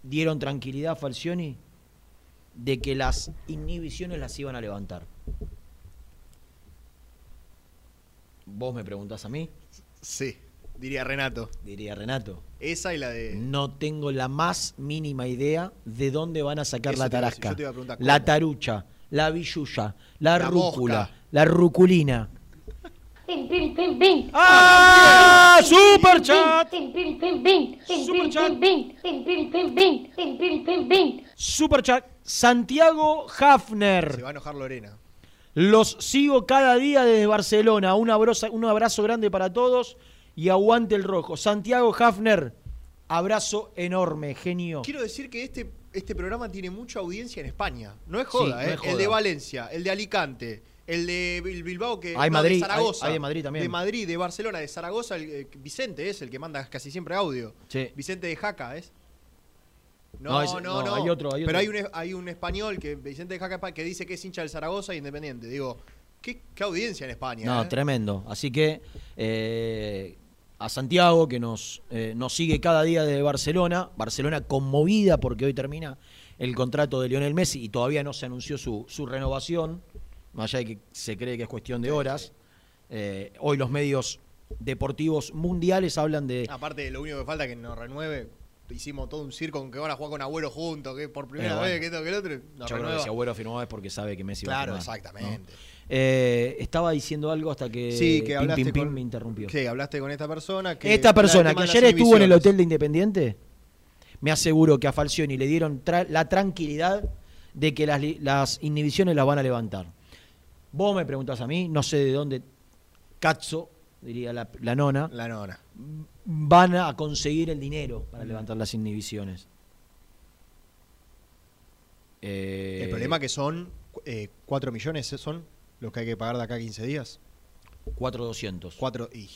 dieron tranquilidad a Falcioni de que las inhibiciones las iban a levantar. Vos me preguntás a mí, Sí, diría Renato. diría Renato. Esa y la de. No tengo la más mínima idea de dónde van a sacar Eso la te iba a decir, tarasca. yo te iba a preguntar La tarucha, la billulla, la, La rúcula, mosca. la ruculina. ¡Ah! ¡Super chat! Pin. Superchat. Santiago Hafner. Se va a enojar Lorena. Los sigo cada día desde Barcelona. Un abrazo, un abrazo grande para todos y aguante el rojo. Santiago Hafner, abrazo enorme, genio. Quiero decir que este, este programa tiene mucha audiencia en España. No es joda, Sí, no ¿eh? es joda. El de Valencia, el de Alicante, el de Bil- Bilbao, que Hay no, Madrid, de Zaragoza. hay- hay de Madrid también. De Madrid, de Barcelona, de Zaragoza. el- eh, Vicente es el que manda casi siempre audio. Sí. Vicente de Jaca es. No, No, no, ese- no. no, hay otro, hay Pero otro. hay un, es- hay un español que Vicente de Jaca que dice que es hincha del Zaragoza e Independiente. Digo, ¿qué, qué audiencia en España? No, eh? tremendo. Así que eh, a Santiago, que nos, eh, nos sigue cada día desde Barcelona. Barcelona conmovida porque hoy termina el contrato de Lionel Messi y todavía no se anunció su, su renovación, más allá de que se cree que es cuestión de horas. Eh, hoy los medios deportivos mundiales hablan de... Aparte, lo único que falta es que nos renueve. Hicimos todo un circo con que van a jugar con Agüero juntos, que por primera Eh, bueno. vez, que esto, que el otro. Yo creo que renueva. si Agüero firmó es porque sabe que Messi Claro, va a firmar. exactamente. ¿no? Eh, estaba diciendo algo hasta que, Sí, que Pim, hablaste Pim, Pim con- me interrumpió. Sí, hablaste con esta persona. Que Esta persona que ayer estuvo en el hotel de Independiente me aseguró que a Falcioni le dieron tra- la tranquilidad de que las, inhibiciones las van a levantar. Vos me preguntás a mí, no sé de dónde cazzo, diría la, la nona, La nona. van a conseguir el dinero para levantar las inhibiciones. Eh, El problema que son eh, 4 millones, son los que hay que pagar de acá a 15 días. 4.200. 4 y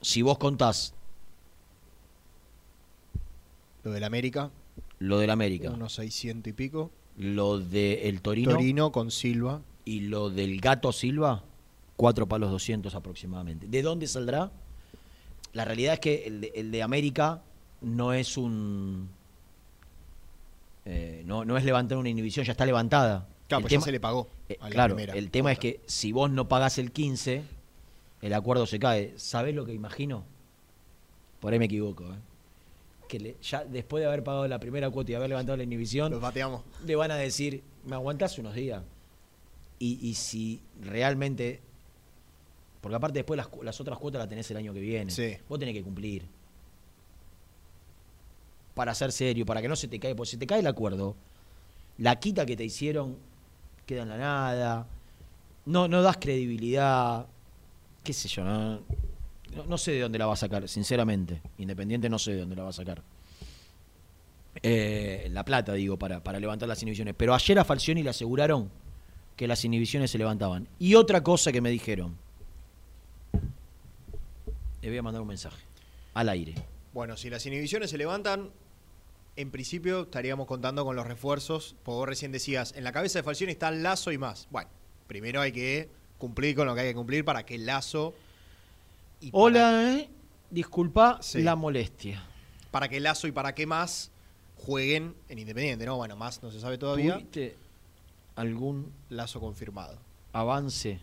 Si vos contás lo del América, lo del América, unos 600 y pico. lo del Torino, Torino con Silva. y lo del Gato Silva, cuatro palos 200 aproximadamente. ¿De dónde saldrá? La realidad es que el de, el de América no es un... eh, no, no es levantar una inhibición, ya está levantada. Claro, El pues ya se le pagó eh, a la claro, primera. el tema es que si vos no pagás el 15, el acuerdo se cae. ¿Sabés lo que imagino? Por ahí me equivoco. ¿eh? Que le- ya después de haber pagado la primera cuota y haber levantado la inhibición, Los bateamos. le van a decir, me aguantás unos días. Y, y si realmente. Porque aparte después las otras cuotas las tenés el año que viene. Sí. Vos tenés que cumplir. Para ser serio, para que no se te caiga. Porque si te cae el acuerdo, la quita que te hicieron queda en la nada. No, no das credibilidad. Qué sé yo, no, no, sé de dónde la va a sacar, sinceramente. Independiente no sé de dónde la va a sacar. Eh, la plata, digo, para, para levantar las inhibiciones. Pero ayer a Falcioni le aseguraron que las inhibiciones se levantaban. Y otra cosa que me dijeron. Le voy a mandar un mensaje. Al aire. Bueno, si las inhibiciones se levantan, en principio estaríamos contando con los refuerzos. Porque vos recién decías, en la cabeza de Falcioni está Lazo y más. Bueno, primero hay que cumplir con lo que hay que cumplir para que Lazo. y para- Hola, eh. disculpa Sí. la molestia. Para que Lazo y para qué más jueguen en Independiente, ¿no? Bueno, más no se sabe todavía. ¿Tuviste algún Lazo confirmado. avance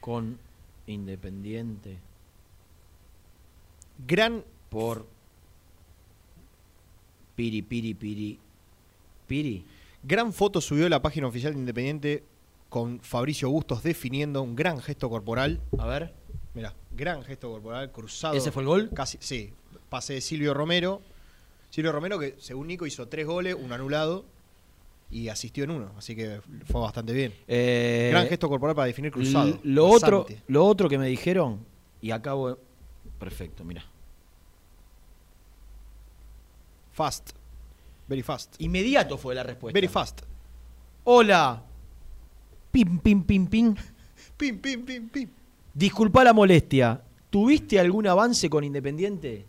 con Independiente Gran por Piri, Piri, Piri. Piri. Gran foto subió la página oficial de Independiente con Fabricio Bustos definiendo un gran gesto corporal. A ver. Mira, gran gesto corporal, cruzado. ¿Ese fue el gol? Casi, sí. Pase de Silvio Romero. Silvio Romero que según Nico hizo tres goles, un anulado y asistió en uno, así que fue bastante bien. Eh, gran gesto corporal para definir cruzado. Lo otro, lo otro que me dijeron, y acabo. Perfecto, mira. Fast. Very fast. Inmediato fue la respuesta. Very fast. Hola. Pim, pim, pim, pim. Pim, pim, pim, pim. Disculpa la molestia. ¿Tuviste algún avance con Independiente?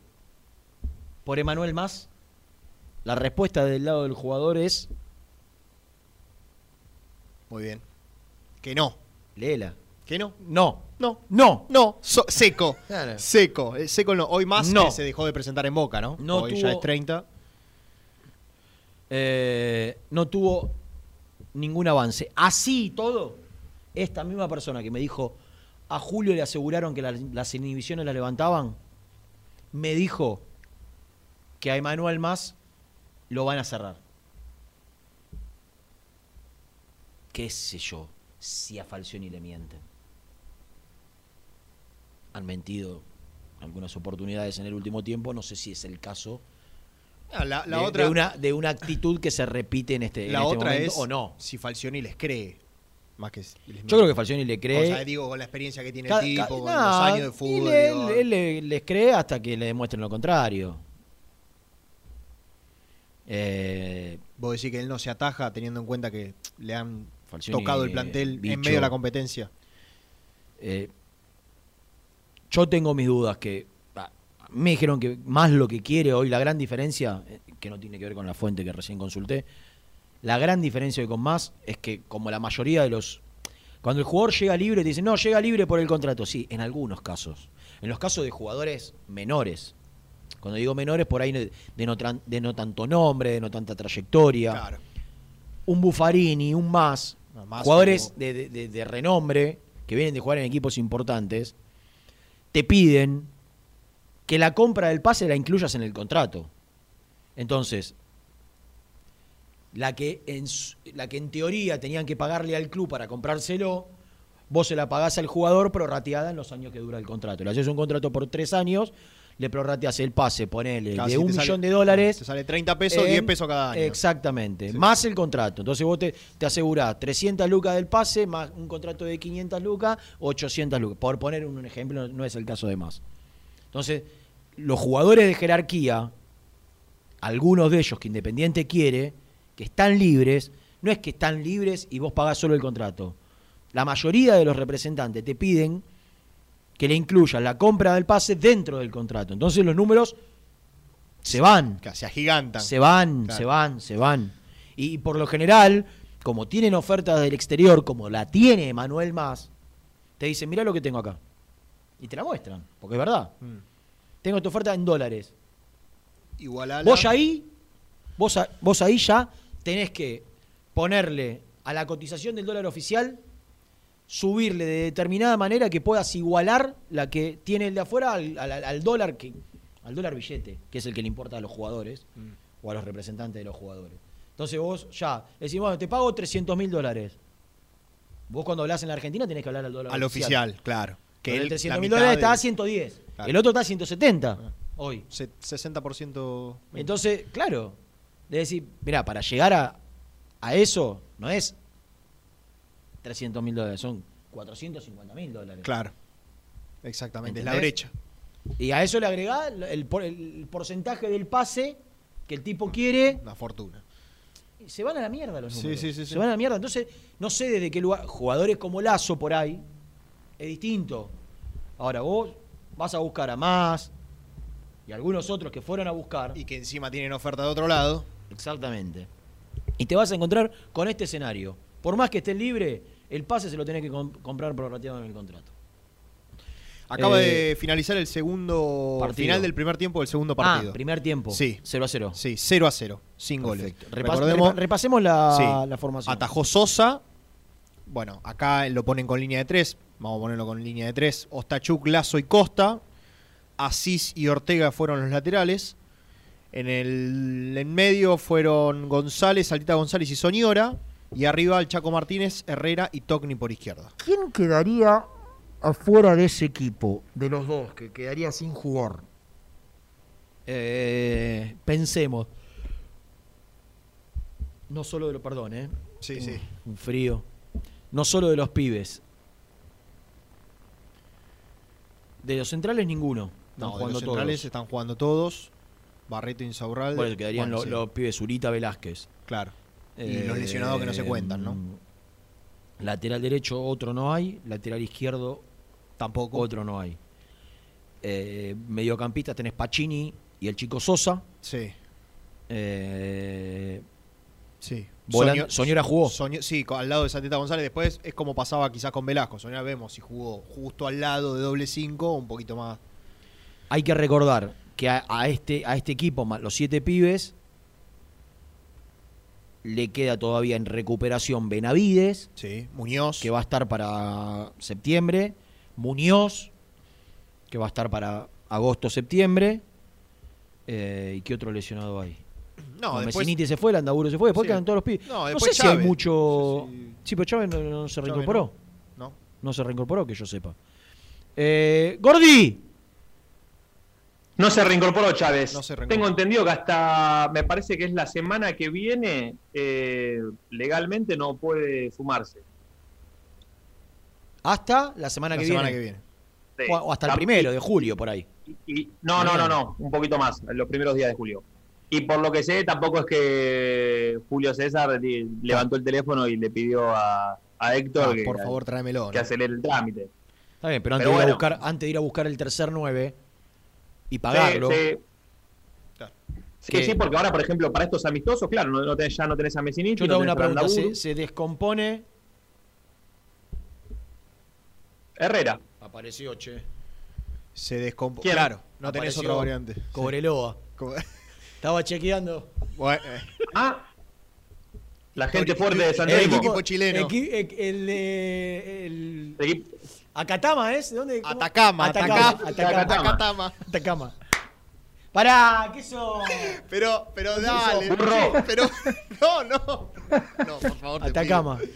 Por Emanuel Más. La respuesta del lado del jugador es. Muy bien. Que no. Léela. Que no. No. No. No. No. So- seco. Claro. Seco. Eh, Seco no. Hoy más No. se dejó de presentar en Boca, ¿no? No Hoy tuvo- ya es 30. Eh, no tuvo ningún avance. Así y todo, esta misma persona que me dijo, a Julio le aseguraron que la- las inhibiciones las levantaban, me dijo que a Emanuel Más lo van a cerrar. ¿Qué sé yo? Si a Falcioni le mienten. Han mentido algunas oportunidades en el último tiempo, no sé si es el caso la, la de, otra, de una, de una actitud que se repite en este, en la este otra momento es o no. si Falcioni les cree. Más que. les Yo creo que Falcioni le cree. O sea, digo, con la experiencia que tiene el tipo, con los años de fútbol. él le- les cree hasta que le demuestren lo contrario. Eh, Vos decís que él no se ataja teniendo en cuenta que le han Falcioni, tocado el plantel bicho. en medio de la competencia. eh, yo tengo mis dudas que ah, me dijeron que más lo que quiere hoy, la gran diferencia, eh, que no tiene que ver con la fuente que recién consulté, la gran diferencia hoy con más es que como la mayoría de los... Cuando el jugador llega libre, te dicen, no, llega libre por el contrato. Sí, en algunos casos. En los casos de jugadores menores. Cuando digo menores, por ahí de, no, de no tanto nombre, de no tanta trayectoria. Claro. Un Buffarini, un más. Jugadores como- de, de- de- de renombre que vienen de jugar en equipos importantes. Te piden que la compra del pase la incluyas en el contrato. Entonces, la que en, la que en teoría tenían que pagarle al club para comprárselo, vos se la pagás al jugador prorrateada en los años que dura el contrato. Le haces un contrato por tres años, le prorrateas el pase, ponele, Casi de un millón sale- de dólares. Te sale 30 pesos, en- 10 pesos cada año. Exactamente, más el contrato. Entonces vos te, te asegurás 300 lucas del pase, más un contrato de 500 lucas, 800 lucas. Por poner un ejemplo, no es el caso de más. Entonces, los jugadores de jerarquía, algunos de ellos que Independiente quiere, que están libres, no es que están libres y vos pagás solo el contrato. La mayoría de los representantes te piden que le incluyan la compra del pase dentro del contrato. Entonces los números se van. Se agigantan. Se van, Claro. se van, se van. Y por lo general, como tienen ofertas del exterior, como la tiene Manuel Más, te dicen, mira lo que tengo acá. Y te la muestran, porque es verdad. Mm. Tengo tu oferta en dólares. Igual a Vos ahí, vos, a- vos ahí ya tenés que ponerle a la cotización del dólar oficial, subirle de determinada manera que puedas igualar la que tiene el de afuera al, al- al dólar que al dólar billete, que es el que le importa a los jugadores o a los representantes de los jugadores. Entonces vos ya decís, bueno, te pago 300 mil dólares. Vos cuando hablas en la Argentina tenés que hablar al dólar Al oficial, claro. Que él- el 300 la mil mitad dólares del- está a 110. Claro. El otro está a 170 hoy. Se- 60%. Entonces, claro, de decir, mira, para llegar a, a eso no es 300 mil dólares, son 450 mil dólares. Claro. Exactamente, es la brecha. Y a eso le agregás el, el porcentaje del pase que el tipo quiere. Una fortuna. y se van a la mierda los Sí, números. sí, sí, se sí. van a la mierda. Entonces, no sé desde qué lugar. Jugadores como Lazo por ahí, es distinto. Ahora, vos vas a buscar a más y algunos otros que fueron a buscar. Y que encima tienen oferta de otro lado. Exactamente. Y te vas a encontrar con este escenario. Por más que estés libre, el pase se lo tenés que com- comprar prorrateado en el contrato. Acaba Eh, de finalizar el segundo partido. final del primer tiempo del segundo Ah, partido. primer tiempo. Sí. 0 a 0. Sí, 0 a 0, sin Perfecto. goles. Repas- Recordemos, repa- repasemos la, Sí. la formación. Atajó Sosa. Bueno, acá lo ponen con línea de tres. Vamos a ponerlo con línea de tres. Ostachuk, Lazo y Costa. Asís y Ortega fueron los laterales. En el en medio fueron González, Saltita González y Soñora. Y arriba el Chaco Martínez, Herrera y Tocni por izquierda. ¿Quién quedaría afuera de ese equipo, de los dos, que quedaría sin jugar? Eh, pensemos. No solo de los, perdón, ¿eh? Sí, Un- sí. Un frío. No solo de los pibes. De los centrales ninguno. Están No, de jugando los centrales todos. están jugando todos. Barreto Insaurralde. Bueno, quedarían sí. los pibes Zurita Velázquez. Claro. Y los lesionados que no se cuentan, ¿no? Eh, Lateral derecho, otro no hay. Lateral izquierdo, tampoco. Otro no hay. Eh, mediocampistas tenés Pacini y el chico Sosa. Sí. Eh, Sí. Soñora jugó. Sí, al lado de Santita González. Después es como pasaba quizás con Velasco. Soñora vemos si jugó justo al lado de doble 5 o un poquito más. Hay que recordar que a, a este, a este equipo, más los siete pibes, le queda todavía en recuperación Benavides. Sí, Muñoz. Que va a estar para septiembre. Muñoz, que va a estar para agosto-septiembre. Eh, ¿Y qué otro lesionado hay? No, No, después- Messiniti se fue, Landaburo se fue, después Sí. quedan todos los pibes. No, sé si hay mucho. Sí, pero Chávez no, no se reincorporó. no. No se reincorporó, que yo sepa. Eh, Gordi. No se reincorporó Chávez. No se reincorporó. Tengo entendido que hasta, me parece que es la semana que viene, eh, legalmente no puede fumarse. Hasta la semana, La que, semana viene. que viene. Sí. O, hasta el primero de julio, por ahí. Y- no, no, no, no, un poquito más, en los primeros días de julio. Y por lo que sé, tampoco es que Julio César levantó el teléfono y le pidió a, a Héctor Ah, que, por favor, tráemelo. que ¿no? acelere el trámite. Está bien, pero antes, Pero de, ir a bueno. buscar, antes de ir a buscar el tercer 9 y pagarlo. Sí, sí. Sí, Que- sí, porque ahora, por ejemplo, para estos amistosos, claro, no, no tenés- ya no tenés a Messiniti. Yo te no una pregunta. ¿Se, se descompone? Herrera. Apareció, che. Se descompuso. ¿Quién? Claro, no tenés otra variante. Cobreloa. Co- Estaba chequeando. Bueno, eh, Ah, la gente Tori- fuerte de San el Telmo. equipo chileno. Equi- e- el, de- el- Equi- Acatama, ¿es? ¿De dónde? ¿Cómo? Atacama, Atacama. Atacama, Atacama. Atacama. Atacama. Pará, ¿qué eso? Pero, pero ¿Qué dale. Pero, no, no. No, por favor, te Atacama. pido.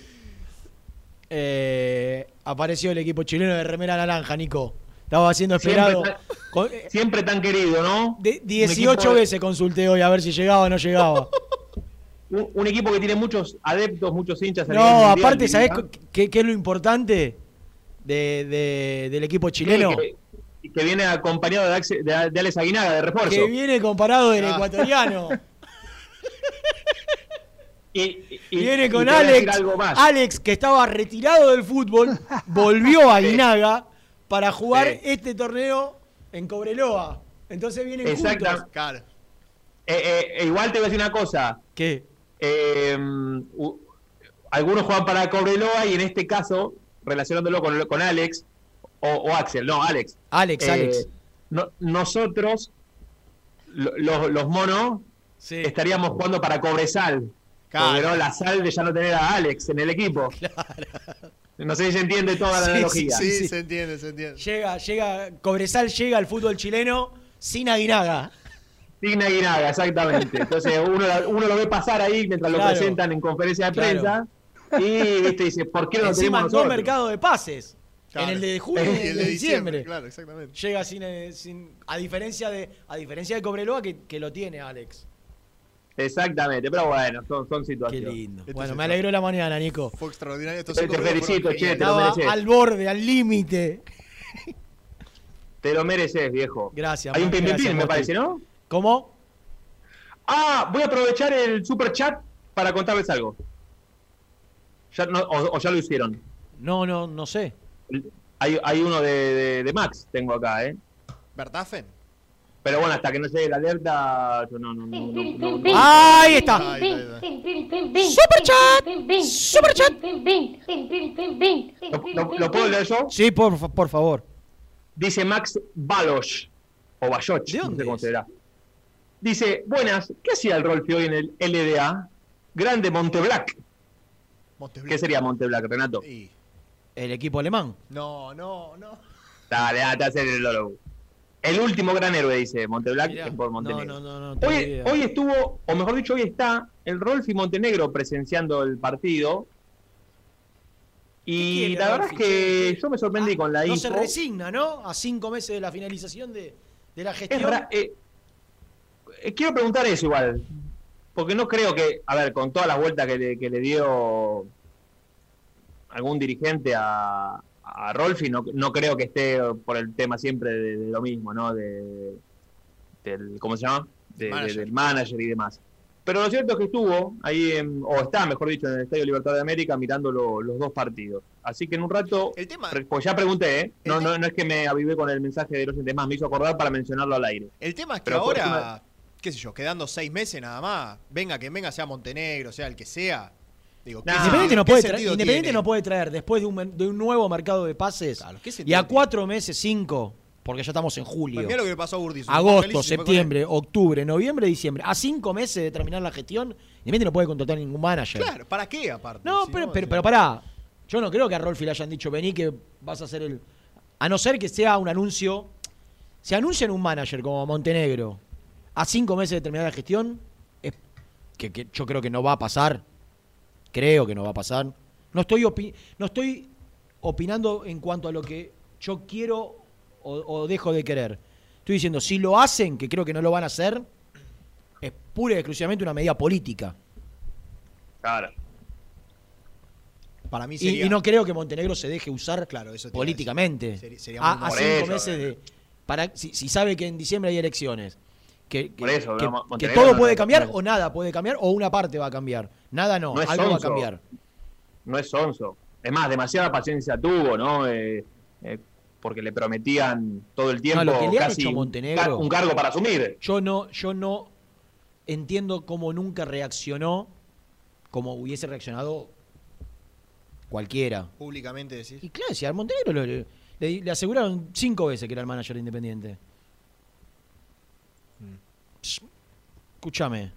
Eh, apareció el equipo chileno de remera naranja, Nico. Estaba siendo esperado. Siempre Con- eh, Siempre tan querido, ¿no? de- Un 18 equipo- veces consulté hoy a ver si llegaba o no llegaba. Un, un equipo que tiene muchos adeptos, muchos hinchas. No, mundial, aparte, ¿sabés qué, qué es lo importante de, de- del equipo chileno? Sí, que, que viene acompañado de, Axe- de, de Alex Aguinaga, de refuerzo. Que viene comparado del Ah. ecuatoriano. Y, viene con Alex. algo más. Alex, que estaba retirado del fútbol, volvió a Aguinaga para jugar Sí. este torneo en Cobreloa. Entonces vienen juntos. Claro. Eh, eh, eh, igual te voy a decir una cosa. ¿Qué? Eh, u- algunos juegan para Cobreloa y en este caso, relacionándolo con, con Alex o, o Axel, no, Alex. Alex, Eh, Alex. no- nosotros, lo- los, los monos, Sí. estaríamos jugando para Cobresal. Claro. Cobreloa la sal de ya no tener a Alex en el equipo. No sé si se entiende toda la Sí, analogía. Sí, sí. se entiende, se entiende. Llega, llega, Cobresal llega al fútbol chileno sin Aguinaga. Digna Guinaga, exactamente. Entonces uno, uno lo ve pasar ahí mientras lo presentan en conferencia de Claro. prensa y viste, dice, ¿por qué no lo Encima tenemos en dos nosotros? mercados de pases. Claro. En el de julio y Y el de diciembre. Claro, exactamente. Llega sin, eh, sin- a diferencia de a diferencia de Cobreloa que, que lo tiene Alex. Exactamente, pero bueno, son, son Qué situaciones. lindo. Bueno, me alegró la mañana, Nico. Fue extraordinario. Estos Te- felicito, che, te lo mereces. al borde, al límite. Te lo mereces, viejo. Gracias. Hay un pim pim gracias, pim, me parece, ¿no? ¿Cómo? Ah, voy a aprovechar el super chat para contarles algo. Ya, no, o, o ya lo hicieron. No, no, no sé. Hay, hay uno de, de- de Max, tengo acá, ¿eh? ¿Vertafen? Pero bueno, hasta que no llegue la alerta, yo no, no, no, no, no- no- Ahí está. Super chat. Super chat. ¿Lo, lo- lo puedo leer yo? Sí, por, por favor. Dice Max Baloch, o Bayoch, ¿De no dónde sé cómo. Dice, buenas, ¿qué hacía el Rolfi hoy en el LDA? Grande Monteblack. ¿Qué sería Monteblack, Renato? Y El equipo alemán. No, no, no. Dale, dale, te hacer el lolo. El último gran héroe, dice Monteblanc, Mirá. es por Montenegro. no, no, no. Hoy, hoy estuvo, o mejor dicho, hoy está el Rolfi Montenegro presenciando el partido. Y quiere la verdad es que yo me sorprendí con la no info. se resigna, ¿no? A cinco meses de la finalización de, de la Es gestión. eh, eh, quiero preguntar eso igual, porque no creo que, a ver, con todas las vueltas que le, que le dio algún dirigente a, a Rolfi, no, no creo que esté por el tema siempre de, de lo mismo, ¿no? De, del, ¿Cómo se llama? De- Manager. del manager y demás. Pero lo cierto es que estuvo ahí, en- o está, mejor dicho, en el Estadio Libertad de América mirando lo- los dos partidos. Así que en un rato, El tema, pues ya pregunté, ¿eh? No, no, no es que me avivé con el mensaje de los demás, me hizo acordar para mencionarlo al aire. el tema es que Pero ahora, qué sé yo, quedando seis meses nada más, venga que venga, sea Montenegro, sea el que sea. Digo, ¿qué Independiente, no puede, Independiente no traer después de un, de un nuevo mercado de pases ¿qué y a cuatro meses, cinco, porque ya estamos en julio, Mirá lo que pasó a agosto, Feliz se septiembre, octubre, noviembre, diciembre, a cinco meses de terminar la gestión, Independiente no puede contratar ningún manager. Claro, ¿para qué aparte? No, Si pero, no, pero, pero pará. Yo no creo que a Rolfi le hayan dicho, vení que vas a hacer el... A no ser que sea un anuncio... Si anuncian un manager como Montenegro a cinco meses de terminar la gestión, es que, que yo creo que no va a pasar. Creo que no va a pasar. No estoy, opi- no estoy opinando en cuanto a lo que yo quiero o, o dejo de querer. Estoy diciendo, si lo hacen, que creo que no lo van a hacer, es pura y exclusivamente una medida política. Claro. Para mí Y- sería... Y, no creo que Montenegro se deje usar Claro, eso políticamente. Sería- sería a, muy a mal. cinco eso, meses de. Para, si, si sabe que en diciembre hay elecciones. Que, que- Por eso, que- que todo no- puede no- cambiar no- o nada puede cambiar o una parte va a cambiar. Nada no, No es algo va a cambiar. no es sonso. Es más, demasiada paciencia tuvo, ¿no? Eh, eh, porque le prometían todo el tiempo No, lo que le han casi hecho un Montenegro- car- un cargo para asumir. Yo no, yo no entiendo cómo nunca reaccionó como hubiese reaccionado cualquiera. Públicamente decís. Y claro, si a Montenegro lo- le, le- le aseguraron cinco veces que era el manager de Independiente. Pss, Escúchame.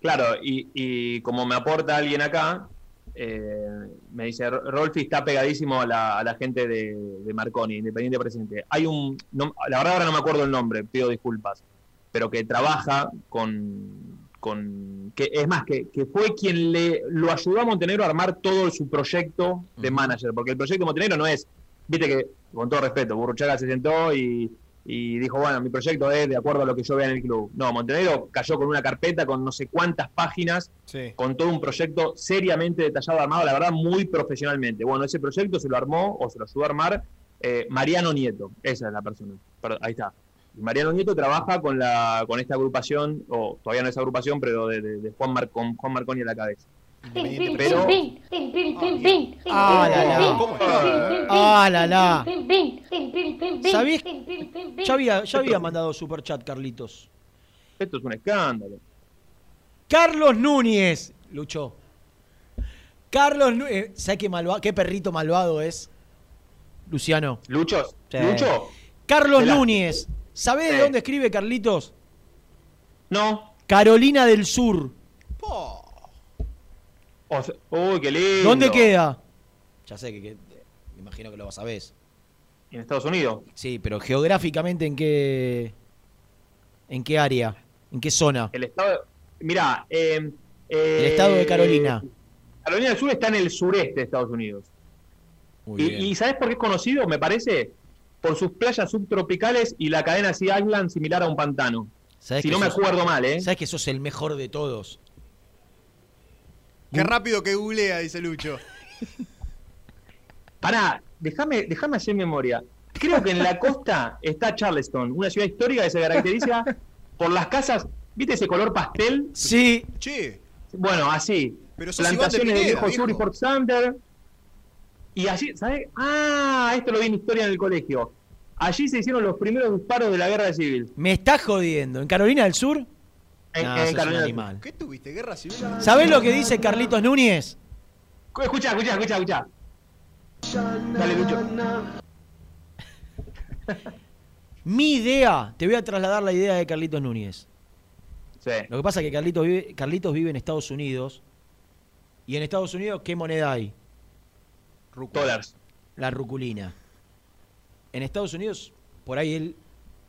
Claro, y, y como me aporta alguien acá, eh, me dice, "Ro- Rolfi está pegadísimo a la, a la gente de, de Marconi, Independiente Presidente. Hay un, no- la verdad ahora no me acuerdo el nombre, pido disculpas, pero que trabaja con, con que es más, que, que fue quien le lo ayudó a Montenegro a armar todo su proyecto de manager, porque el proyecto de Montenegro no es, viste que, con todo respeto, Burruchaga se sentó y, y dijo, bueno, mi proyecto es de acuerdo a lo que yo vea en el club. No, Montenegro cayó con una carpeta con no sé cuántas páginas, Sí. con todo un proyecto seriamente detallado, armado, la verdad, muy profesionalmente. Bueno, ese proyecto se lo armó o se lo ayudó a armar eh, Mariano Nieto, esa es la persona. Perdón, ahí está. Mariano Nieto trabaja con la con esta agrupación, o todavía no es agrupación, pero de, de- de Juan, Mar- con Juan Marconi a la cabeza. Pero, Ah, la, la. Ah, la, la. ¿Sabías? Ya había, ya había mandado superchat, Carlitos. esto es un escándalo. Carlos Núñez. Luchó. Carlos Núñez. ¿Sabes qué, malva- qué perrito malvado es? Luciano. ¿Luchos? Sí. ¿Lucho? Carlos Núñez. ¿Sabés de dónde escribe Carlitos? No. Carolina del Sur. O sea, uy, qué lindo. ¿Dónde queda? Ya sé que, que- me imagino que lo sabés. En Estados Unidos. Sí, pero geográficamente en qué en qué área, en qué zona. El estado. Mirá, eh, eh, El estado de Carolina. Carolina del Sur está en el sureste de Estados Unidos. Muy Y, bien. y ¿sabes por qué es conocido? Me parece por sus playas subtropicales y la cadena Sea Island similar a un pantano. ¿Sabés Si no me acuerdo mal, ¿eh? Sabes que sos el mejor de todos. Qué rápido que googlea, dice Lucho. Pará, déjame, déjame hacer memoria. Creo que en la costa está Charleston, una ciudad histórica que se caracteriza por las casas, ¿viste ese color pastel? Sí. Che, Bueno, así. Pero Plantaciones de, viejo sur y. Fort Sumter. Y allí, ¿sabes? Ah, esto lo vi en historia en el colegio. Allí se hicieron los primeros disparos de la guerra civil. Me estás jodiendo. ¿En Carolina del Sur? En, No, Carolina animal. ¿qué tuviste? ¿Guerra civil? ¿Sabés lo que dice Carlitos Núñez? Escucha, escucha, escucha, escucha. Dale, Lucho. Mi idea, te voy a trasladar la idea de Carlitos Núñez. Sí. Lo que pasa es que Carlitos vive, Carlitos vive en Estados Unidos. Y en Estados Unidos, ¿qué moneda hay? dólares. La ruculina. En Estados Unidos, por ahí él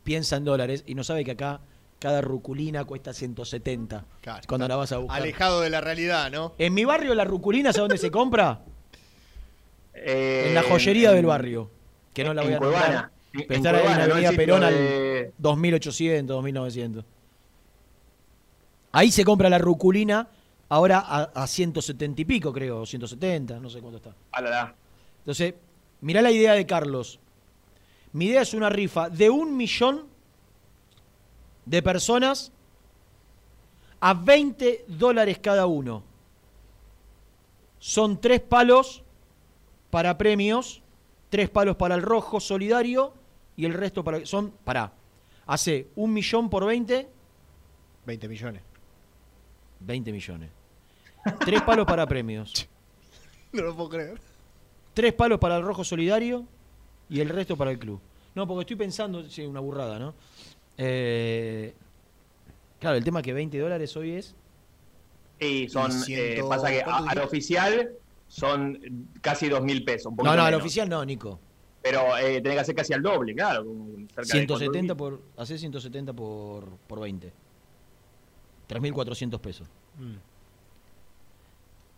piensa en dólares y no sabe que acá cada ruculina cuesta 170 Claro, cuando la vas a buscar. Alejado de la realidad, ¿no? En mi barrio la ruculina, ¿sabes dónde se compra? Eh, en la joyería en- del barrio. Que no la en voy a Cuevana. nombrar. En- Pero en ahí la avenida Perón al de- 2800, 2900. Ahí se compra la ruculina, ahora a, a 170 y pico, creo, 170, no sé cuánto está. Ah, la, la. Entonces, mirá la idea de Carlos. Mi idea es una rifa de un millón de personas a 20 dólares cada uno. Son tres palos para premios, tres palos para el rojo solidario y el resto para... Son, pará, hace un millón por 20, 20 millones. 20 millones. Tres palos para premios. No lo puedo creer. Tres palos para el rojo solidario y el resto para el club. No, porque estoy pensando, sí, una burrada, ¿no? Eh, claro, el tema es que 20 dólares hoy es. Y son, eh, ciento- pasa que a- ¿cuánto al oficial son casi dos mil pesos. un No, no, al oficial no, Nico. Pero eh, tenés que hacer casi al doble, claro. cerca de 170 por. Hacer 170 por, por 20. 3.400 pesos. Mm.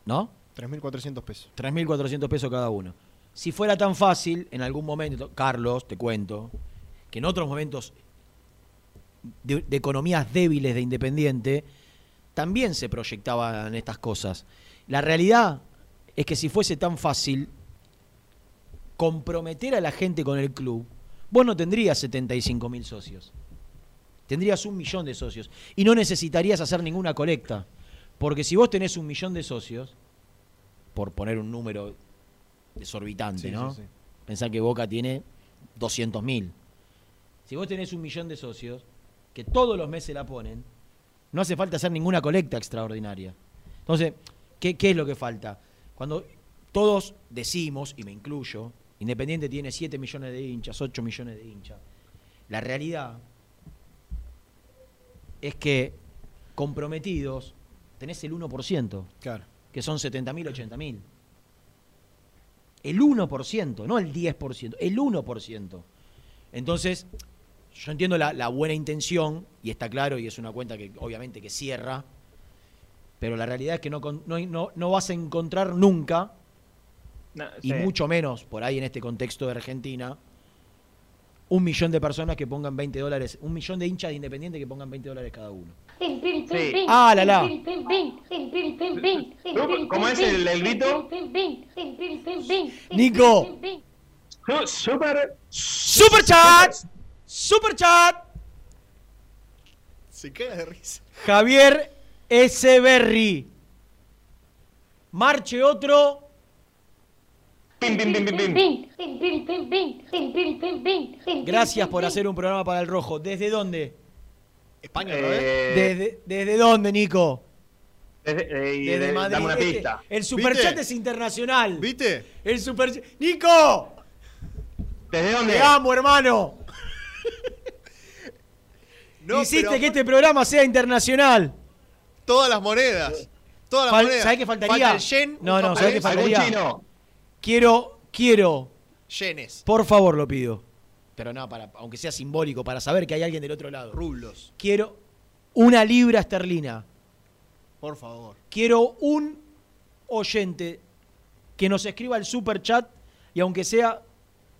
¿No? 3.400 pesos. 3.400 pesos cada uno. Si fuera tan fácil, en algún momento, Carlos, te cuento, que en otros momentos de, de economías débiles de Independiente, también se proyectaban estas cosas. La realidad es que si fuese tan fácil comprometer a la gente con el club, vos no tendrías 75 mil socios. Tendrías un millón de socios. Y no necesitarías hacer ninguna colecta. Porque si vos tenés un millón de socios, por poner un número desorbitante, Sí, ¿no? sí, sí. Pensá que Boca tiene 200 mil. Si vos tenés un millón de socios, que todos los meses la ponen, no hace falta hacer ninguna colecta extraordinaria. Entonces, ¿qué, qué es lo que falta? Cuando todos decimos, y me incluyo, Independiente tiene 7 millones de hinchas, 8 millones de hinchas, la realidad es que comprometidos tenés el 1%, Claro. que son 70.000, 80.000. El 1%, no el 10%, el 1%. Entonces, yo entiendo la, la buena intención, y está claro, y es una cuenta que obviamente que cierra, pero la realidad es que no, con- no, no- no vas a encontrar nunca, No, y sí. mucho menos por ahí en este contexto de Argentina, un millón de personas que pongan 20 dólares, un millón de hinchas de Independiente que pongan 20 dólares cada uno. Sí. Ah, la, la. ¿Cómo es el, el grito? Nico. Super. Super chat. Super chat. Se caga de risa. Javier S. Berry. Marche otro. Gracias por hacer un programa para el rojo. ¿Desde dónde? España, Eh, ¿Desde, desde dónde, Nico? Desde, eh, y Desde de- Madrid. Dame una Este- pista. el superchat ¿Viste? es internacional. ¿Viste? El super ¡Nico! ¿Desde dónde? Te amo, hermano. No, Hiciste pero que este programa sea internacional. Todas las monedas. Todas las Fal- monedas. ¿Sabés qué faltaría? Falta el yen. No, no, ¿sabés qué faltaría? chino. Quiero, quiero, Yenes. por favor lo pido. Pero no, para, aunque sea simbólico, para saber que hay alguien del otro lado. Rublos. Quiero una libra esterlina. Por favor. Quiero un oyente que nos escriba el super chat y aunque sea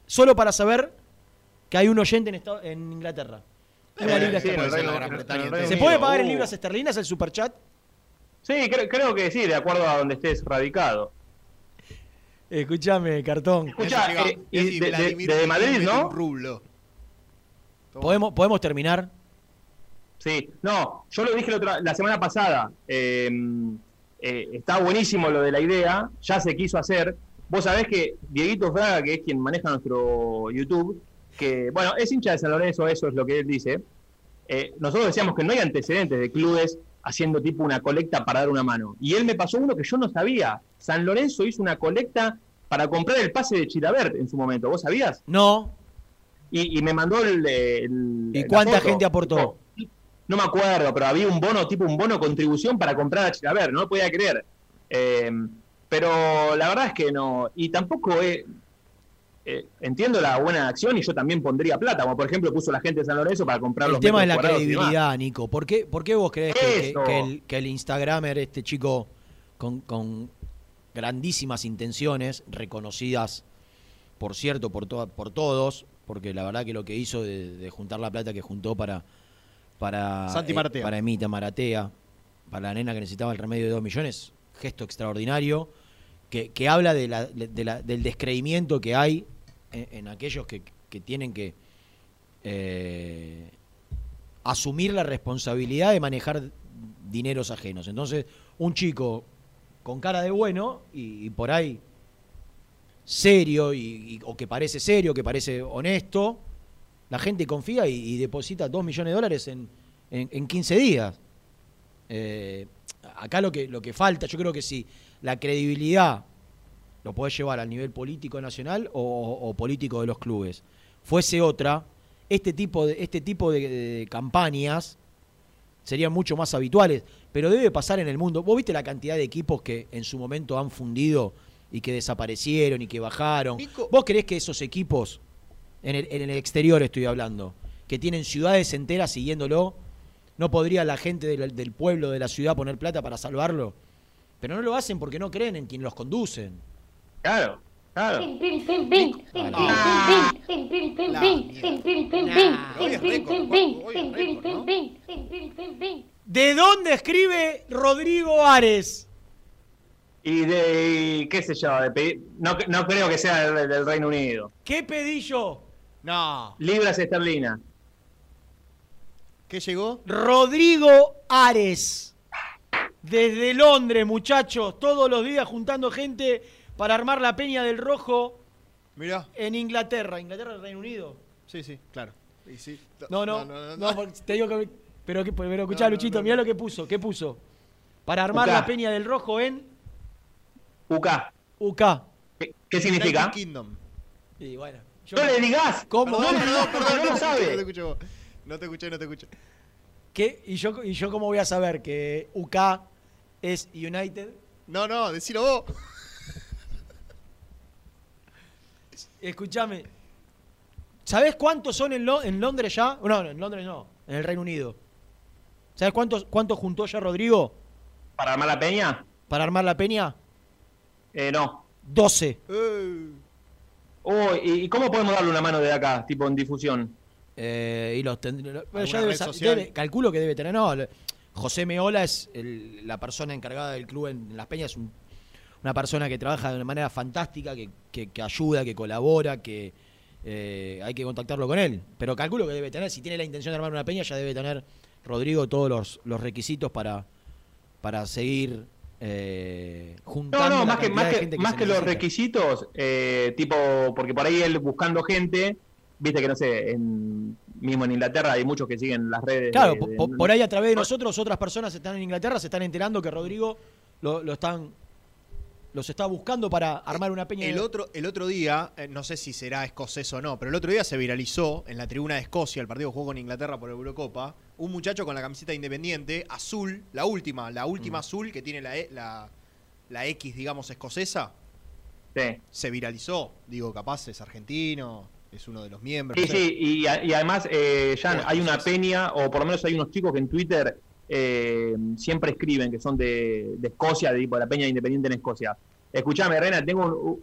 solo para saber que hay un oyente en, Inglaterra. Una libra sí, esterlina. ¿Se puede pagar en Uh. libras esterlinas el super chat? Sí, creo, creo que sí, de acuerdo a donde estés radicado. Escúchame, cartón. Escucha, eh, y de, Madrid, ¿no? Rublo. ¿Podemos, ¿Podemos terminar? Sí, no, yo lo dije la, otra- la semana pasada. eh, eh, está buenísimo lo de la idea, ya se quiso hacer. Vos sabés que Dieguito Fraga, que es quien maneja nuestro YouTube, que, bueno, es hincha de San Lorenzo, eso es lo que él dice. eh, nosotros decíamos que no hay antecedentes de clubes haciendo tipo una colecta para dar una mano. Y él me pasó uno que yo no sabía. San Lorenzo hizo una colecta para comprar el pase de Chilabert en su momento. ¿Vos sabías? No. Y, y me mandó el... el- ¿Y cuánta foto. gente aportó? No me acuerdo, pero había un bono, tipo un bono contribución para comprar a Chilaver, no lo podía creer. Eh, pero la verdad es que no. Y tampoco es. Eh, entiendo la buena acción y yo también pondría plata, como por ejemplo puso la gente de San Lorenzo para comprar El los tema de la credibilidad, Nico. ¿Por qué, por qué vos crees que, el, que el Instagramer, este chico con, con grandísimas intenciones, reconocidas, por cierto, por, to- por todos, porque la verdad que lo que hizo de, de juntar la plata que juntó para para, Santi Maratea. para Emita Maratea, para la nena que necesitaba el remedio de dos millones, gesto extraordinario, que, que habla de la- de la- del descreimiento que hay en, aquellos que, que tienen que eh, asumir la responsabilidad de manejar dineros ajenos. Entonces, un chico con cara de bueno y, por ahí serio, y, o que parece serio, que parece honesto, la gente confía y, y deposita 2 millones de dólares en, en, en 15 días. Eh, acá lo que, lo que falta, yo creo que si la credibilidad lo podés llevar al nivel político nacional o, político de los clubes, fuese otra, este tipo de, este tipo de, de campañas serían mucho más habituales, pero debe pasar en el mundo. ¿Vos viste la cantidad de equipos que en su momento han fundido y que desaparecieron y que bajaron? ¿Vos creés que esos equipos, en el, en el exterior estoy hablando, que tienen ciudades enteras siguiéndolo, no podría la gente del, del pueblo, de la ciudad poner plata para salvarlo? Pero no lo hacen porque no creen en quien los conducen. Claro. Claro. ¿De dónde escribe Rodrigo Ares? Y de, qué sé yo, de, no, no, creo que sea del, del, Reino Unido. ¿Qué pedí yo? No. Libras esterlinas. ¿Qué llegó? Rodrigo Ares. Desde Londres, muchachos, todos los días juntando gente para armar la Peña del Rojo Mirá. en Inglaterra. ¿Inglaterra, Reino Unido? Sí, sí, claro. Y sí. No, no, no, porque te digo que. Pero, pero escuchá, No, no, Luchito, no, mirá no. lo que puso. ¿Qué puso? Para armar la Peña del Rojo en UK. UK. ¿Qué, qué significa? United Kingdom. Y bueno. No le digas. ¿Cómo? Perdón, perdón, perdón, no lo te escuché, sabe. No te escuché vos. No te escuché, no te escuché. ¿Qué? ¿Y yo, ¿Y yo cómo voy a saber que UK es United? No, no, decilo vos. Escúchame. ¿Sabés cuántos son en, Lo- en Londres ya? No, no, en Londres no, en el Reino Unido. ¿Sabés cuántos, cuántos juntó ya Rodrigo ¿Para armar la peña? para armar la peña? Eh, no. 12. Oh, ¿y y cómo podemos darle una mano de acá, tipo en difusión? Eh, y los tendré- calculo que debe tener. No, José Meola es el- la persona encargada del club en, en Las Peñas. Es un- una persona que trabaja de una manera fantástica, que, que- que ayuda, que colabora, que eh, hay que contactarlo con él. Pero calculo que debe tener, si tiene la intención de armar una peña, ya debe tener Rodrigo todos los, los requisitos para, para seguir eh, No, juntando. no, la más que, más que, más que los requisitos, eh, tipo, porque por ahí él buscando gente, viste que no sé, en, mismo en Inglaterra hay muchos que siguen las redes. Claro, de- po- de- po- por ahí a través de nosotros, otras personas están en Inglaterra, se están enterando que Rodrigo lo, lo están los está buscando para armar una peña. El de- otro, el otro día, eh, no sé si será escocés o no, pero el otro día se viralizó en la tribuna de Escocia, el partido que jugó con Inglaterra por Eurocopa, un muchacho con la camiseta independiente, azul, la última, la última azul que tiene la, E- la, la X, digamos, escocesa. Se viralizó. Digo, capaz es argentino, es uno de los miembros. Sí, sí, y, y además, eh, Jan, Bueno, hay una peña, o por lo menos hay unos chicos que en Twitter eh, siempre escriben que son de, de Escocia, de, tipo, la peña independiente en Escocia. Escuchame, Rena, tengo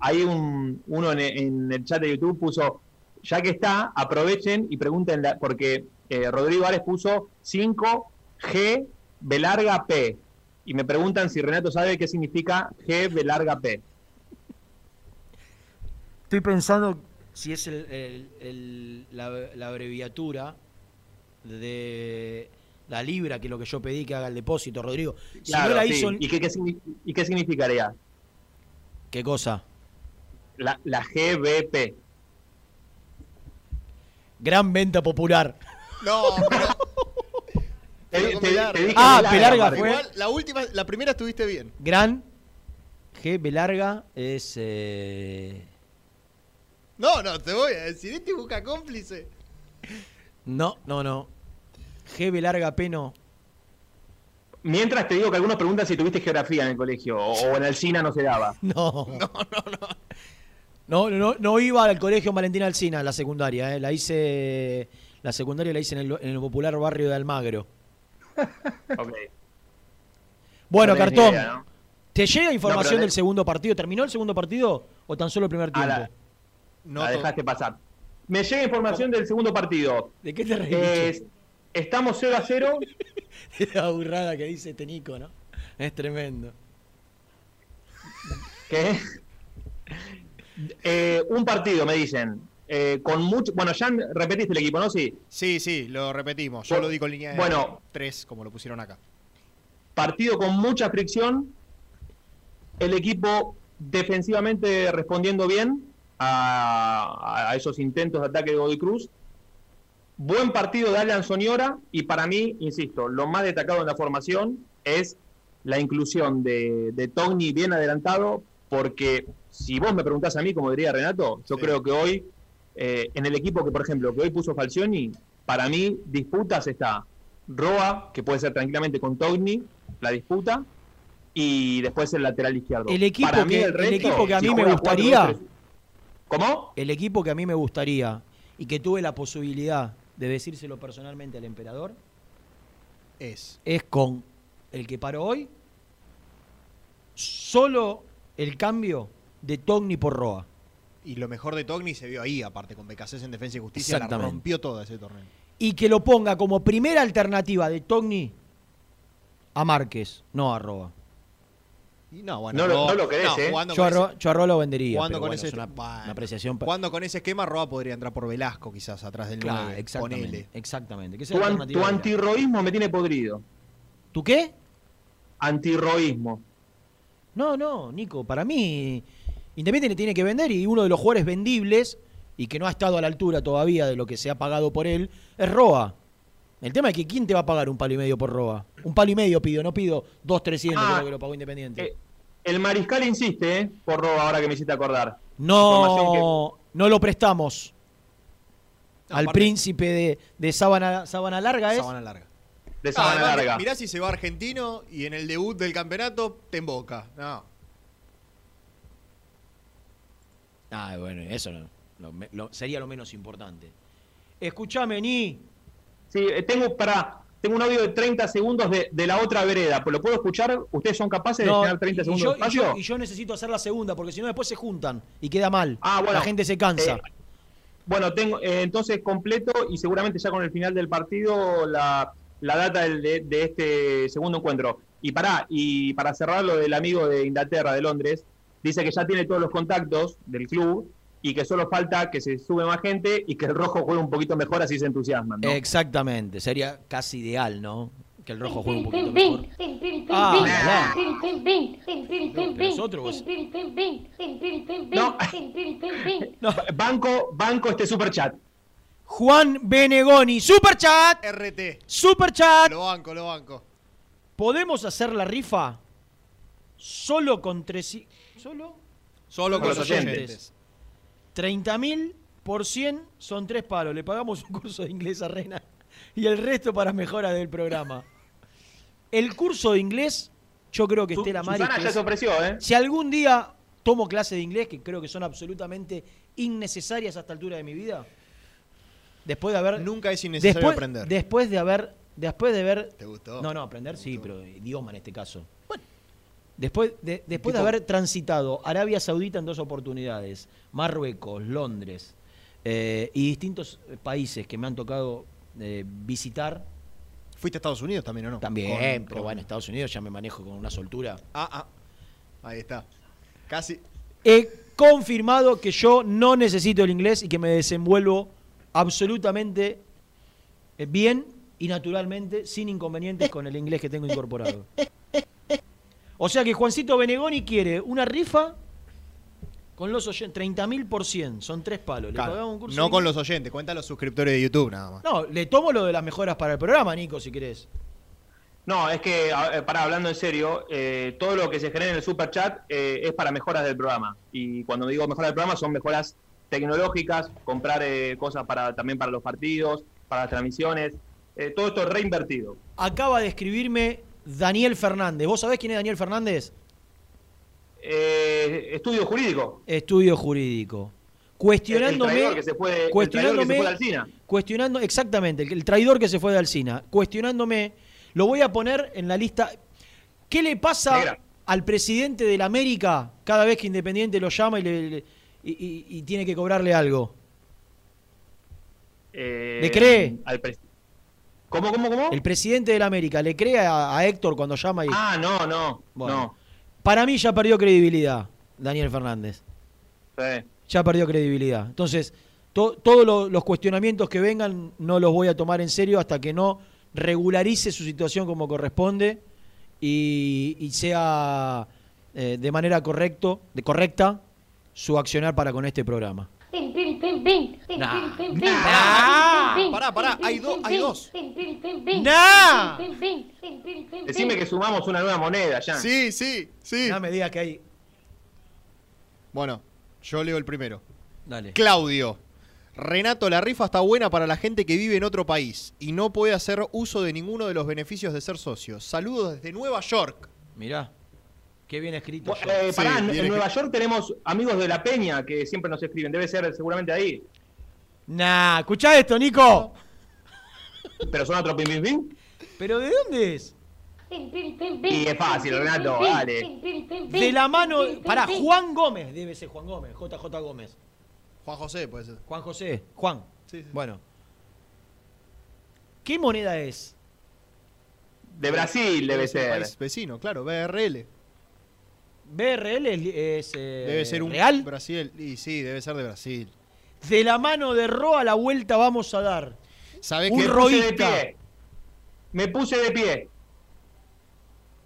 uno en, el chat de YouTube puso, ya que está, aprovechen y pregunten, porque eh, Rodrigo Ares puso 5G B larga P. Y me preguntan si Renato sabe qué significa G B larga P. Estoy pensando si es la abreviatura de la libra, que es lo que yo pedí que haga el depósito, Rodrigo. Si Claro, no la sí. hizo. ¿Y, qué, qué signi- ¿Y qué significaría? ¿Qué cosa? La, la GBP. Gran venta popular. No, pero. Te- te- te dije Ah, aparte. fue. Igual, la última, la primera estuviste bien. Gran G B larga es. eh, No, no, te voy a decir, este busca cómplice. No, no, no. G B larga P no. Mientras te digo que algunos preguntan si tuviste geografía en el colegio o, en el SINA no se daba. No. No, no, no iba al colegio Valentina Alcina, la secundaria, ¿eh? la hice la secundaria la hice en el, en el popular barrio de Almagro. Ok. Bueno, No Cartón, idea, ¿no? ¿te llega información del segundo partido? ¿Terminó el segundo partido o tan solo el primer tiempo? la- la dejaste pasar. Me llega información del segundo partido. ¿De qué te reís? Estamos 0 a 0. La burrada que dice este Nico, ¿no? Es tremendo. ¿Qué? Eh, un partido, me dicen. eh, con mucho. Bueno, ya repetiste el equipo, ¿no? Sí. Sí, sí, lo repetimos. Yo Bueno, lo di con línea de bueno. 3, como lo pusieron acá. Partido con mucha fricción. El equipo defensivamente respondiendo bien a, a esos intentos de ataque de Godoy Cruz. Buen partido de Alan Soñora y para mí, insisto, lo más destacado en la formación es la inclusión de, de Togni bien adelantado, porque si vos me preguntás a mí, como diría Renato, yo creo que hoy, eh, en el equipo que, por ejemplo, que hoy puso Falcioni, para mí, disputas está Roa, que puede ser tranquilamente con Togni, la disputa, y después el lateral izquierdo. El equipo, Para mí, que, el el resto, equipo que a si mí me gustaría. 4-2-3. ¿Cómo? El equipo que a mí me gustaría y que tuve la posibilidad de decírselo personalmente al emperador es es con el que paró hoy solo el cambio de Togni por Roa. Y lo mejor de Togni se vio ahí, aparte, con Becasés en Defensa y Justicia, la rompió toda ese torneo. Y que lo ponga como primera alternativa de Togni a Márquez, no a Roa. No, bueno, No lo- no lo querés, ¿eh? jugando Yo a, yo Roa lo vendería. jugando con bueno, ese- es una, bueno, una apreciación. Jugando con ese esquema, Roa podría entrar por Velasco, quizás, atrás del Claro, 9. exactamente. Ponele. Exactamente. Tu, an- tu antirroísmo me tiene podrido. ¿Tu qué? Antirroísmo. No, no, Nico, para mí Independiente tiene que vender y uno de los jugadores vendibles y que no ha estado a la altura todavía de lo que se ha pagado por él es Roa. El tema es que ¿quién te va a pagar un palo y medio por Roa? Un palo y medio pido, no pido dos, trescientos, Ah, creo que lo pagó Independiente. eh, El mariscal insiste, ¿eh? Por ahora que me hiciste acordar. No, no lo prestamos al aparte- príncipe de, de sábana, sábana larga, ¿es? Sábana larga. De Ah, sábana además, larga. Mirá si se va argentino y en el debut del campeonato te emboca. No. Ah, bueno, eso no, lo sería lo menos importante. Escuchame, Ni. Sí, eh, tengo para. Tengo un audio de 30 segundos de, de la otra vereda. ¿Lo puedo escuchar? ¿Ustedes son capaces de tener 30 y, segundos yo, de y, espacio? yo, y yo necesito hacer la segunda, porque si no después se juntan y queda mal. Ah, bueno, la gente se cansa. eh, Bueno, tengo eh, entonces completo y seguramente ya con el final del partido la, la data del- de, de este segundo encuentro. Y para y para cerrar lo del amigo de Inglaterra, de Londres, dice que ya tiene todos los contactos del club y que solo falta que se sube más gente y que el rojo juegue un poquito mejor, así se entusiasman. ¿no? Exactamente, sería casi ideal, ¿no? Que el rojo juegue un poquito mejor. Ah, No. Banco, banco este super chat. Juan Benegoni, super chat, RT. super chat. Lo banco, lo banco. ¿Podemos hacer la rifa solo con tres... ¿Solo? Solo con los oyentes. 30 mil por 100 son tres palos. Le pagamos un curso de inglés a Rena y el resto para mejora del programa. El curso de inglés, yo creo que Su- Estela Maris. Susana ya se ofreció, ¿eh? Si algún día tomo clase de inglés, que creo que son absolutamente innecesarias a esta altura de mi vida, después de haber. Nunca es innecesario después, aprender. Después de haber. Después de haber. ¿Te gustó? No, no, aprender sí, pero idioma en este caso. Después, de, después de Tipo- haber transitado Arabia Saudita en dos oportunidades, Marruecos, Londres eh, y distintos eh, países que me han tocado eh, visitar. ¿Fuiste a Estados Unidos también o no? También, Con- pero con- bueno, Estados Unidos ya me manejo con una soltura. Ah, ah. Ahí está. Casi. He confirmado que yo no necesito el inglés y que me desenvuelvo absolutamente bien y naturalmente, sin inconvenientes con el inglés que tengo incorporado. O sea que Juancito Benegoni quiere una rifa con los oyentes, 30 mil por 100, son tres palos. Le Claro, pagamos un curso no con los oyentes, cuenta los suscriptores de YouTube nada más. No, le tomo lo de las mejoras para el programa, Nico, si querés. No, es que, eh, para hablando en serio, eh, todo lo que se genera en el super chat eh, es para mejoras del programa. Y cuando digo mejoras del programa son mejoras tecnológicas, comprar eh, cosas para también para los partidos, para las transmisiones. eh, todo esto reinvertido. Acaba de escribirme Daniel Fernández. ¿Vos sabés quién es Daniel Fernández? Eh, estudio jurídico. Estudio jurídico. Cuestionándome. El traidor que se fue el cuestionándome. que se fue de Alsina. Cuestionando, exactamente, el, el traidor que se fue de Alcina. Cuestionándome. Lo voy a poner en la lista. ¿Qué le pasa Negra. al presidente de la América cada vez que Independiente lo llama y, le- le- y- y- y tiene que cobrarle algo? Eh, ¿Le cree? al pres- ¿Cómo, cómo, cómo? El presidente de la América le cree a, a Héctor cuando llama y. Ah, no, no. Bueno. No. Para mí ya perdió credibilidad, Daniel Fernández. Sí. Ya perdió credibilidad. Entonces, to- todos lo- los cuestionamientos que vengan no los voy a tomar en serio hasta que no regularice su situación como corresponde y, y sea eh, de manera correcto, de correcta su accionar para con este programa. Nah. Pará, pará, hay, do- hay dos. ¡Nah! Decime que sumamos una nueva moneda ya. Sí, sí, sí. No me digas que hay. Bueno, yo leo el primero. Dale. Claudio. Renato, la rifa está buena para la gente que vive en otro país y no puede hacer uso de ninguno de los beneficios de ser socio. Saludos desde Nueva York. Mirá, qué bien escrito. Bu- eh, pará, en, bien en Nueva. York tenemos amigos de La Peña que siempre nos escriben. Debe ser seguramente ahí. Nah, escuchá esto, Nico. Pero son otro pim pim pim. ¿Pero de dónde es? Y es fácil, Renato, dale. De la mano. Para Juan Gómez, debe ser Juan Gómez, JJ Gómez. Juan José puede ser. Juan José, Juan. Sí, sí. Bueno. ¿Qué moneda es? De Brasil debe ser. país vecino, claro, BRL. BRL es, es, eh, Debe ser un real. Brasil. Y sí, debe ser de Brasil. De la mano de Roa la vuelta vamos a dar. ¿Sabés Un qué? Me puse de roísta. pie. Me puse de pie.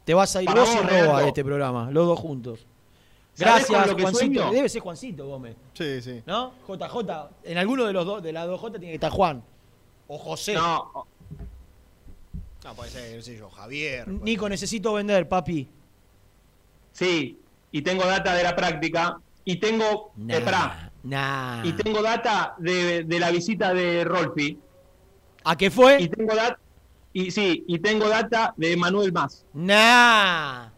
Te vas a ir Para vos y Roa de este programa, los dos juntos. ¿Sabés con Gracias, lo que Juancito. sueño? Debe ser Juancito Gómez, Sí, sí. ¿no? JJ. En alguno de los dos, de las dos J tiene que estar Juan. O José. No, No, puede ser, qué sé yo, Javier. Nico, necesito vender, papi. Sí. Y tengo data de la práctica. Y tengo. Nah, eh, nah. Y tengo data de, de la visita de Rolfi. ¿A qué fue? Y tengo data. Y sí, y tengo data de Manuel Más. Nah.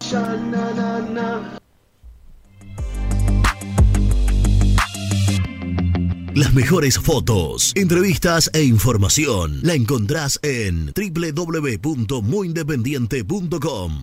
Las mejores fotos, entrevistas e información la encontrás en www.muyindependiente.com.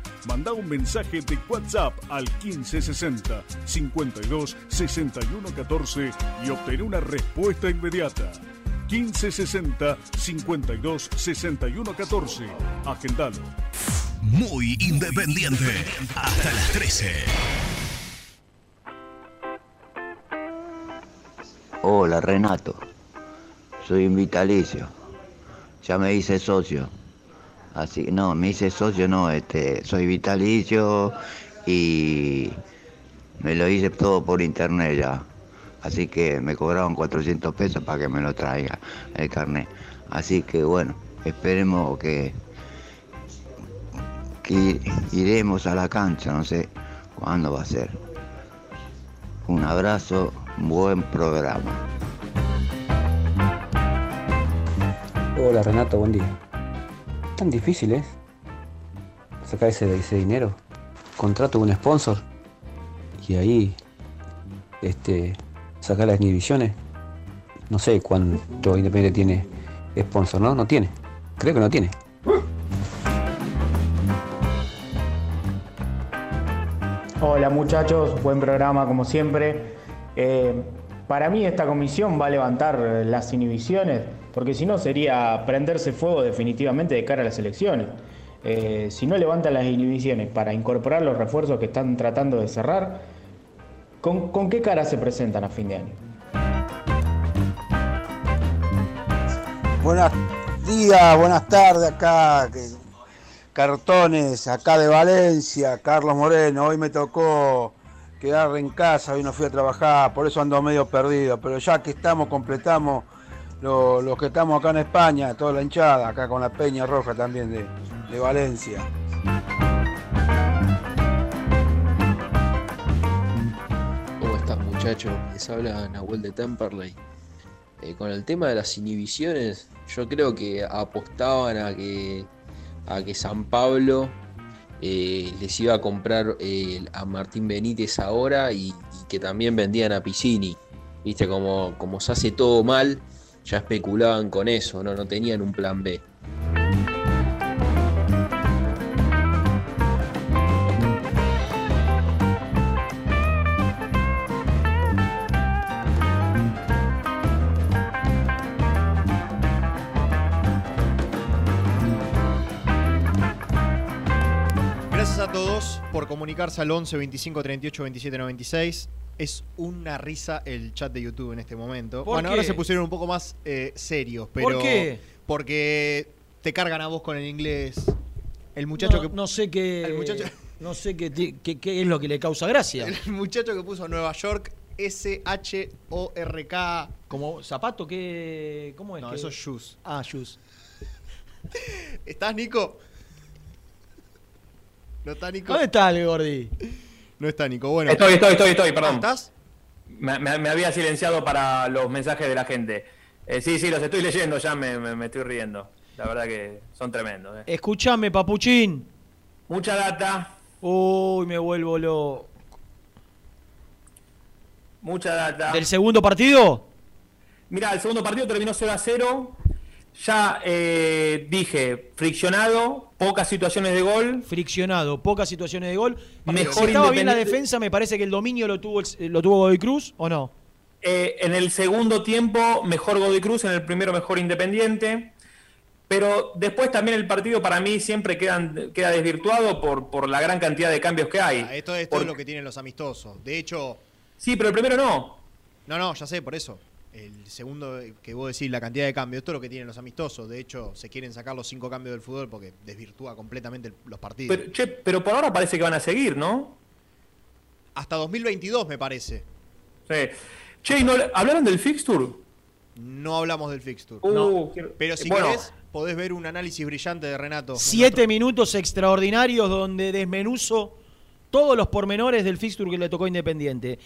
Manda un mensaje de WhatsApp al 1560 52 61 14 y obtén una respuesta inmediata. 1560 52 61 14. Agendalo. Muy independiente. Hasta las 13. Hola Renato, soy un vitalicio. Ya me hice socio. Así, no, me hice socio, no, este, soy vitalicio y me lo hice todo por internet ya. Así que me cobraron 400 pesos para que me lo traiga el carnet. Así que bueno, esperemos que, que iremos a la cancha, no sé cuándo va a ser. Un abrazo, buen programa. Hola Renato, buen día. Tan difícil es sacar ese, ese dinero. Contrato un sponsor y ahí este, sacar las inhibiciones. No sé cuánto Independiente tiene sponsor, ¿no? No tiene. Creo que no tiene. Hola muchachos, buen programa como siempre. Eh, para mí esta comisión va a levantar las inhibiciones porque si no sería prenderse fuego definitivamente de cara a las elecciones. Eh, si no levantan las inhibiciones para incorporar los refuerzos que están tratando de cerrar, ¿con, qué cara se presentan a fin de año? Buenos días, buenas tardes acá. Cartones, acá de Valencia, Carlos Moreno. Hoy me tocó quedar en casa, hoy no fui a trabajar, por eso ando medio perdido. Pero ya que estamos, completamos lo- los que estamos acá en España, toda la hinchada, acá con la Peña Roja también de, Valencia. ¿Cómo están muchachos? Les habla Nahuel de Temperley. Eh, con el tema de las inhibiciones, yo creo que apostaban a que, a que San Pablo eh, les iba a comprar eh, a Martín Benítez ahora y, y que también vendían a Piscini. Viste, como, como se hace todo mal, ya especulaban con eso, no, no tenían un plan B. por comunicarse al 11 25 38 27 96. Es una risa el chat de YouTube en este momento. ¿Por bueno, qué? ahora se pusieron un poco más eh, serios, pero. qué? Porque te cargan a vos con el inglés. El muchacho no, que. no sé qué. El muchacho- No sé qué- qué es lo que le causa gracia. El muchacho que puso Nueva York S-H-O-R-K. ¿Como zapato? ¿Qué, ¿Cómo es? No, que- eso es shoes. Ah, shoes. ¿Estás, Nico? ¿No está, Nico? ¿Dónde está el Gordi? No está, Nico. Bueno. Estoy, estoy, estoy, estoy, perdón. ¿Estás? Me, me- me había silenciado para los mensajes de la gente. Eh, sí, sí, los estoy leyendo, ya me, me- me estoy riendo. La verdad que son tremendos. eh. Escuchame, papuchín. Mucha data, Uy, me vuelvo lo. mucha data. ¿Del segundo partido? Mira, el segundo partido terminó 0 a 0. Ya eh, dije, friccionado, pocas situaciones de gol. Friccionado, pocas situaciones de gol. Mejor si estaba bien la defensa, me parece que el dominio lo tuvo, el- lo tuvo Godoy Cruz, ¿o no? Eh, en el segundo tiempo, mejor Godoy Cruz, en el primero, mejor Independiente. Pero después también el partido para mí siempre quedan- queda desvirtuado por, por la gran cantidad de cambios que hay. Ah, Esto, esto es lo que tienen los amistosos. De hecho. Sí, pero el primero no. No, no, ya sé, por eso. El segundo que vos decís, la cantidad de cambios, esto es lo que tienen los amistosos. De hecho, se quieren sacar los cinco cambios del fútbol porque desvirtúa completamente los partidos. Pero, che, pero por ahora parece que van a seguir, ¿no? Hasta 2022, me parece. Sí. Che, ¿y no, ¿hablaron del fixture? No hablamos del fixture. Uh, no. quiero- Pero si bueno. querés, podés ver un análisis brillante de Renato. Siete minutos extraordinarios donde desmenuzo todos los pormenores del fixture que le tocó a Independiente.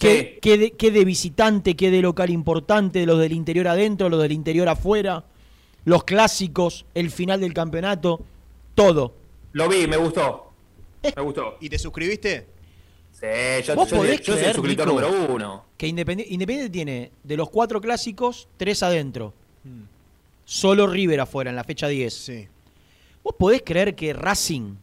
¿Qué, qué de, qué de visitante, qué de local importante, los del interior adentro, los del interior afuera, los clásicos, el final del campeonato, todo. Lo vi, me gustó. Me gustó. ¿Y te suscribiste? Sí, yo, ¿Vos yo- podés yo soy el suscriptor Nico, número uno. Que Independiente, Independiente tiene de los cuatro clásicos, tres adentro. Solo River afuera en la fecha 10. ¿Vos podés creer que Racing,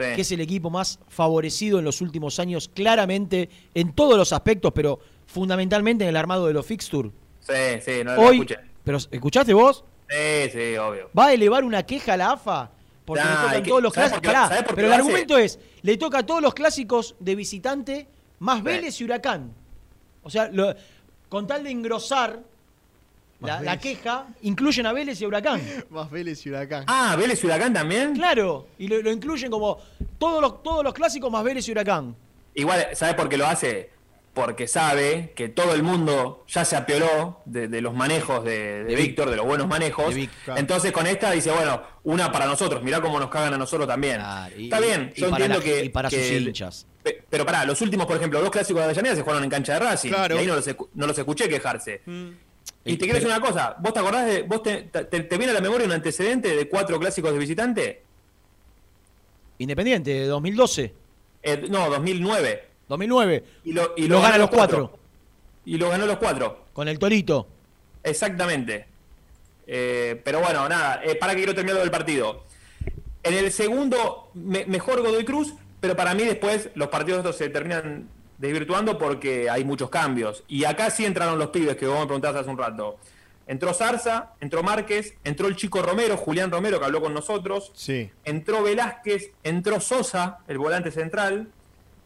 Sí. que es el equipo más favorecido en los últimos años, claramente en todos los aspectos, pero fundamentalmente en el armado de los fixture, Sí, sí, no lo hoy, escuché. pero ¿escuchaste vos? Sí, sí, obvio. ¿Va a elevar una queja a la AFA? Porque Nah, le ¿y tocan todos los ¿Sabés clásicos. Pará, pero el argumento es, le toca a todos los clásicos de visitante más Vélez y Huracán. O sea, lo- con tal de engrosar la, la queja, incluyen a Vélez y a Huracán. Más Vélez y Huracán. Ah, Vélez y Huracán también. Claro, y lo, lo incluyen como todos los, todos los clásicos más Vélez y Huracán. Igual, ¿sabes por qué lo hace? Porque sabe que todo el mundo ya se apioló de, de los manejos de, de De Víctor, de los buenos manejos. De Vic, claro. Entonces con esta dice, bueno, una para nosotros, mirá cómo nos cagan a nosotros también. y- Está bien, y yo para entiendo la- que... y para que- sus hinchas. pe- Pero pará, los últimos, por ejemplo, dos clásicos de Avellaneda se jugaron en cancha de Racing. Claro. Y ahí no los, escu- no los escuché quejarse. Y te quiero decir una cosa, ¿vos te acordás de, vos te, te- te viene a la memoria un antecedente de cuatro clásicos de visitante? Independiente, de 2012, Eh, no, 2009. 2009. Y lo, y Lo lo gana los cuatro. Y lo ganó los cuatro. Con el Torito. Exactamente. Eh, pero bueno, nada, eh, para que quiero terminar del partido. En el segundo, me- mejor Godoy Cruz, pero para mí después los partidos estos se terminan desvirtuando porque hay muchos cambios. Y acá sí entraron los pibes que vos me preguntabas hace un rato. Entró Zarza, entró Márquez, entró el chico Romero, Julián Romero, que habló con nosotros. Sí. Entró Velázquez, entró Sosa, el volante central,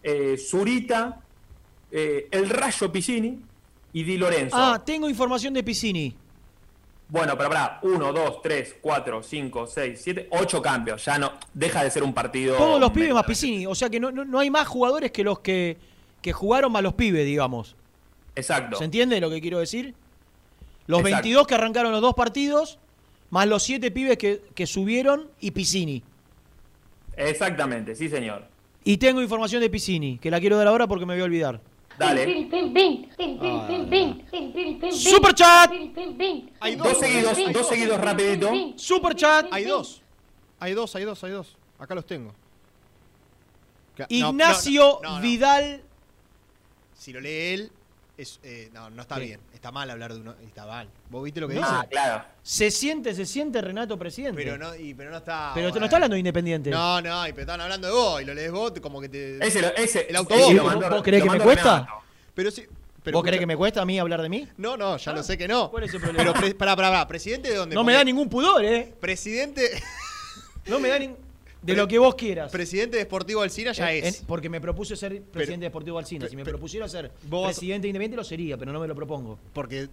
eh, Zurita, eh, el Rayo Piscini y Di Lorenzo. Ah, tengo información de Piscini. Bueno, pero pará, 1, 2, 3, 4, 5, 6, 7, 8 cambios. Ya no, deja de ser un partido. Todos los pibes más Piscini. O sea que no, no, no hay más jugadores que los que, que jugaron más los pibes, digamos. Exacto. ¿Se entiende lo que quiero decir? Los Exacto. 22 que arrancaron los dos partidos, más los 7 pibes que, que subieron y Piscini. Exactamente, sí, señor. Y tengo información de Piscini, que la quiero dar ahora porque me voy a olvidar. Dale. Super chat. Hay Dos seguidos, dos seguidos rapidito. Super chat. Hay dos. Hay dos, hay dos, hay dos. Acá los tengo. Ignacio no, no, no, no. Vidal. Si lo lee él, es, eh, no, no está bien. Está mal hablar de uno. Está mal. ¿Vos viste lo que Ah, dice? claro. Se siente, se siente Renato presidente. Pero no, y, pero no está. Pero bueno. no está hablando de Independiente. No, no, y pero están hablando de vos y lo lees vos como que te. Ese lo- ese- el autobús. ¿Y lo vos, vos creés lo que me cuesta? Renato. Pero sí. Pero ¿Vos creés escucha- que me cuesta a mí hablar de mí? No, no, ya lo sé que no. ¿Cuál es el problema? Pero, pre- pará, pará, pará. ¿Presidente de dónde? No me da ningún pudor, ¿eh? Presidente. No me da ningún. De lo que vos quieras. Presidente de Sportivo Alcina ya En- es. en- porque me propuse ser presidente de Deportivo Alcina. Si me propusiera ser vos presidente independiente lo sería, pero no me lo propongo. Porque.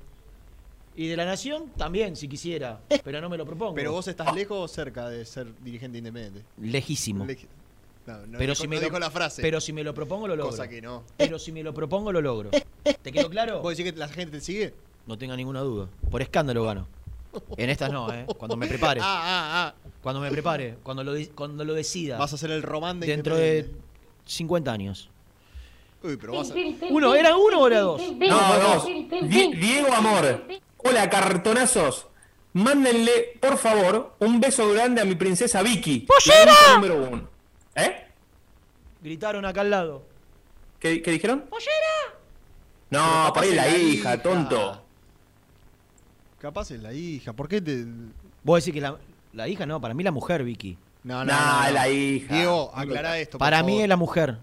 Y de la Nación también, si quisiera, pero no me lo propongo. Pero vos estás lejos o cerca de ser dirigente independiente. Lejísimo. Lej- No, no pero, dijo, si me no lo, la frase. pero si me lo propongo, lo logro. Cosa que no. Pero si me lo propongo, lo logro. ¿Te quedó claro? ¿Vos decís que la gente te sigue? No tenga ninguna duda. Por escándalo gano. En estas no, ¿eh? Cuando me prepare. Ah, ah, ah. Cuando me prepare. Cuando lo, cuando lo decida. Vas a ser el román de Dentro de Independiente. 50 años. Uy, pero vas a. Uno, ¿era uno o era dos? No, dos. Die- Diego Amor. Hola, cartonazos. Mándenle, por favor, un beso grande a mi princesa Vicky. ¡Pollera! número uno. ¿Eh? Gritaron acá al lado. ¿Qué, qué dijeron? ¡Pollera! No, por ahí es la la hija, hija. tonto. Capaz es la hija. ¿Por qué te.? Vos decís que la, la hija, no, para mí la mujer, Vicky. No, Nah, es la hija. Diego, aclará esto. por Para mí favor. es la mujer.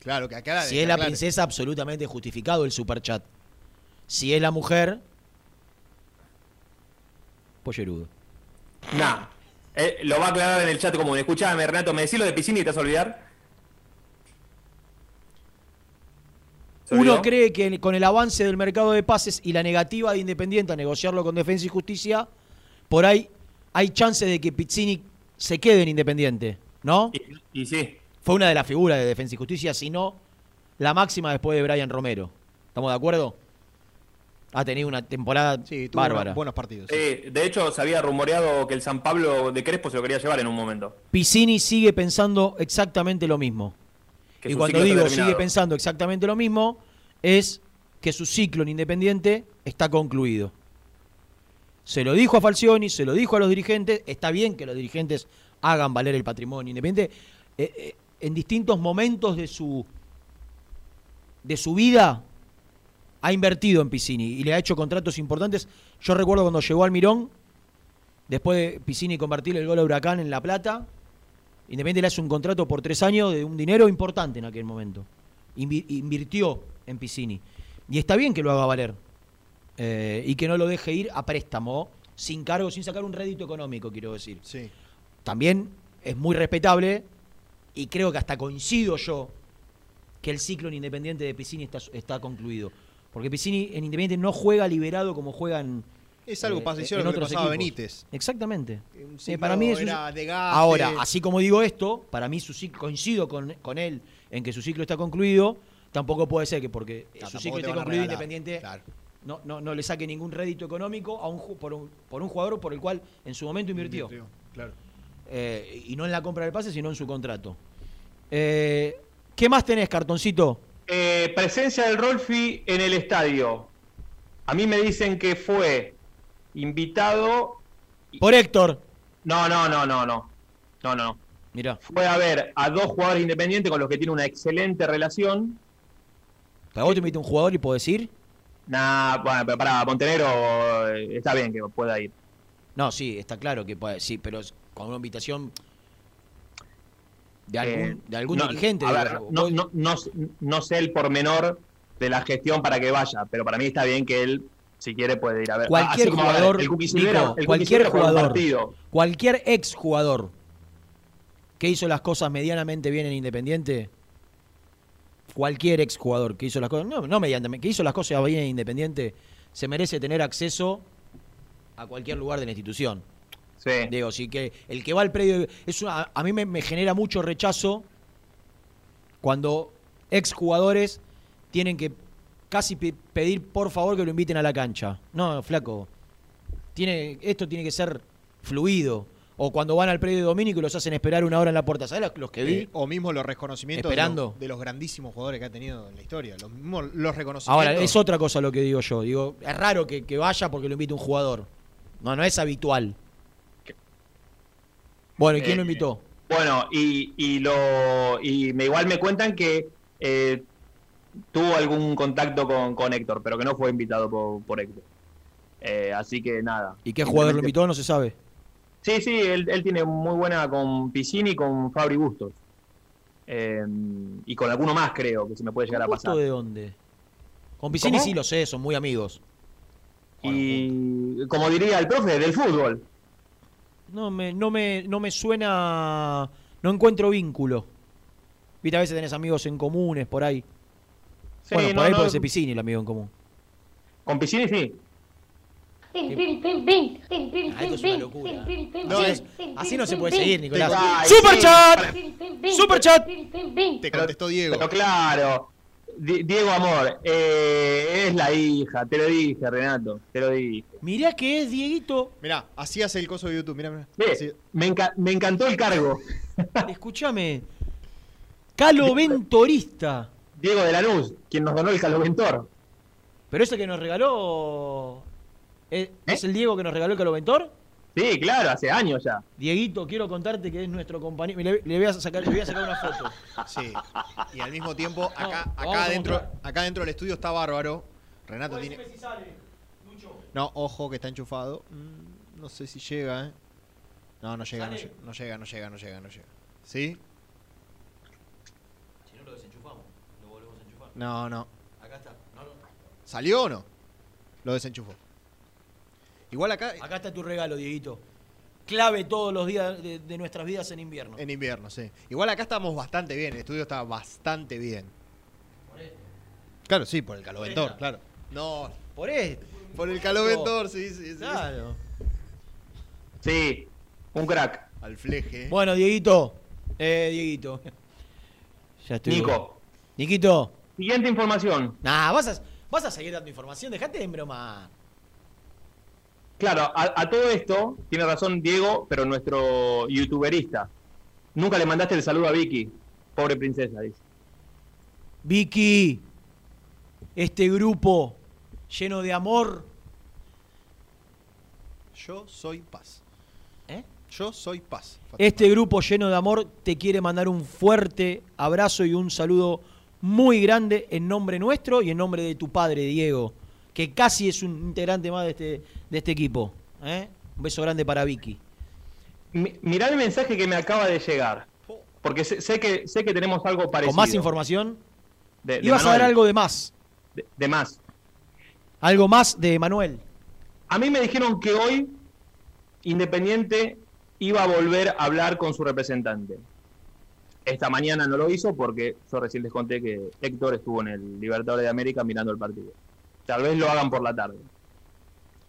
Claro, que aclara. Si es la aclare. princesa, absolutamente justificado el superchat. Si es la mujer, pollerudo. Nah. Eh, lo va a aclarar en el chat común. Escuchame, Renato, ¿me decís lo de Piscini y te vas a olvidar? Uno cree que con el avance del mercado de pases y la negativa de Independiente a negociarlo con Defensa y Justicia, por ahí hay chance de que Pizzini se quede en Independiente, ¿no? Y, y sí. Fue una de las figuras de Defensa y Justicia, si no la máxima después de Brian Romero. ¿Estamos de acuerdo? Ha tenido una temporada Sí, tuvo bárbara. buenos partidos. sí. Eh, de hecho, se había rumoreado que el San Pablo de Crespo se lo quería llevar en un momento. Piccini sigue pensando exactamente lo mismo. Que y cuando digo sigue pensando exactamente lo mismo, es que su ciclo en Independiente está concluido. Se lo dijo a Falcioni, se lo dijo a los dirigentes. Está bien que los dirigentes hagan valer el patrimonio independiente. Eh, eh, en distintos momentos de su, de su vida ha invertido en Piscini y le ha hecho contratos importantes. Yo recuerdo cuando llegó al Mirón, después de Piscini convertirle el gol a Huracán en La Plata, Independiente le hace un contrato por tres años de un dinero importante en aquel momento. Invi- invirtió en Piscini. Y está bien que lo haga valer. Eh, y que no lo deje ir a préstamo, sin cargo, sin sacar un rédito económico, quiero decir. Sí. También es muy respetable y creo que hasta coincido yo que el ciclo en Independiente de Piscini está, está concluido. Porque Piscini en Independiente no juega liberado como juegan Es algo eh, en lo que pasaba equipos. Benítez. Exactamente. Sí, ciclo para mí es era. Ahora, así como digo esto, para mí su ciclo, coincido con, con él en que su ciclo está concluido, tampoco puede ser que porque su ciclo esté concluido regalar, Independiente claro. no, no, no le saque ningún rédito económico a un, ju- por, un, por un jugador por el cual en su momento invirtió. Claro. Eh, y no en la compra del pase, sino en su contrato. Eh, ¿Qué más tenés, cartoncito? Eh, presencia del Rolfi en el estadio. A mí me dicen que fue invitado. Por Héctor. No, no, no, no, no. No, no. Mirá. Fue a ver a dos jugadores independientes con los que tiene una excelente relación. ¿Para vos te invita un jugador y puedo decir? Nah, bueno, pero para Montenegro eh, está bien que pueda ir. No, sí, está claro que puede, sí, pero con una invitación de Eh, algún, de algún no, dirigente. a ver, no, no, no, no sé el pormenor de la gestión para que vaya, pero para mí está bien que él Si quiere puede ir a ver. Cualquier Así como, a ver, jugador, el Nico, el cualquier jugador, cualquier ex jugador que hizo las cosas medianamente bien en Independiente, cualquier ex jugador que hizo las cosas, no, no mediante, que hizo las cosas bien en Independiente, se merece tener acceso a cualquier lugar de la institución. Digo, sí que el que va al predio es una- a mí me, me genera mucho rechazo cuando ex jugadores tienen que casi pe- pedir por favor que lo inviten a la cancha. No, flaco. Tiene, esto tiene que ser fluido. O cuando van al predio de Domínico y los hacen esperar una hora en la puerta. ¿Sabes los, los que vi? Eh, o mismo los reconocimientos de Esperando. los, de los grandísimos jugadores que ha tenido en la historia. Los mismos los reconocimientos. Ahora, es otra cosa lo que digo yo. Digo, es raro que, que vaya porque lo invite un jugador. No, no es habitual. Bueno, ¿y quién lo Eh, invitó? Bueno, y, y lo y me igual me cuentan que eh, tuvo algún contacto con, con Héctor, pero que no fue invitado por, por Héctor. Eh, así que nada. ¿Y qué jugador lo invitó? No se sabe. Sí, sí, él, él tiene muy buena con Piscini y con Fabri Bustos. Eh, y con alguno más creo que se me puede llegar a ¿Gusto pasar. de dónde? Con Piscini ¿Cómo? sí lo sé, son muy amigos. Y como diría el profe, del fútbol. No me, no me, no me suena. No encuentro vínculo. Viste, a veces tenés amigos en comunes por ahí. Sí, bueno, por no, ahí no. puede ser Piscini el amigo en común. Con Piscini sí. Ah, esto es una locura. No, así, es- no, así no se puede seguir, Nicolás. Ay, ¡Super sí, chat! para- ¡Super chat! Te contestó Diego. Pero claro, Di- Diego Amor, eh, es la hija, te lo dije, Renato, te lo dije. Mirá que es Dieguito. Mirá, así hace el coso de YouTube. Mirá, mirá. Ve, Así- me, enca- me encantó el cargo. Escúchame. Calo Ventorista. Diego de Lanús, quien nos donó el Caloventor. Pero ese que nos regaló. ¿Es, es el Diego que nos regaló el Caloventor? Sí, claro, hace años ya. Dieguito, quiero contarte que es nuestro compañero. Le, le voy a sacar, le voy a sacar una foto. Sí. Y al mismo tiempo, acá, dentro, acá dentro del estudio está bárbaro. Renato tiene. Si sale, Lucho. No, ojo que está enchufado. Mm, no sé si llega, ¿eh? No, no llega, no ¿Sale? llega, no llega, no llega, no llega, no llega. ¿Sí? Si no lo desenchufamos, lo volvemos a enchufar. No, no. Acá está. No, no. ¿Salió o no? Lo desenchufó. Igual acá, Acá está tu regalo, Dieguito. Clave todos los días de, de nuestras vidas en invierno. en invierno, sí. Igual acá estamos bastante bien, el estudio está bastante bien. Claro, sí, por el caloventor, claro. No, Por esto. por el caloventor, sí, sí, sí. Claro. Sí, un crack. Al fleje. Bueno, Dieguito. Eh, Dieguito. Ya estoy. Nico. Niquito. Siguiente información. Nah, vas a, vas a seguir dando información. Dejate de broma. Claro, a, a todo esto tiene razón Diego, pero nuestro youtuberista. Nunca le mandaste el saludo a Vicky. Pobre princesa, dice. Vicky. Este grupo lleno de amor. Yo soy paz. ¿Eh? Yo soy paz. Este grupo lleno de amor te quiere mandar un fuerte abrazo y un saludo muy grande en nombre nuestro y en nombre de tu padre, Diego, que casi es un integrante más de este, de este equipo. ¿eh? Un beso grande para Vicky. Mi- mirá el mensaje que me acaba de llegar. Porque sé, sé que, sé que tenemos algo parecido. Con más información. De- de Ibas a dar algo de más. De, de más. Algo más de Manuel. A mí me dijeron que hoy Independiente iba a volver a hablar con su representante. Esta mañana no lo hizo porque yo recién les conté que Héctor estuvo en el Libertadores de América mirando el partido. Tal vez lo hagan por la tarde.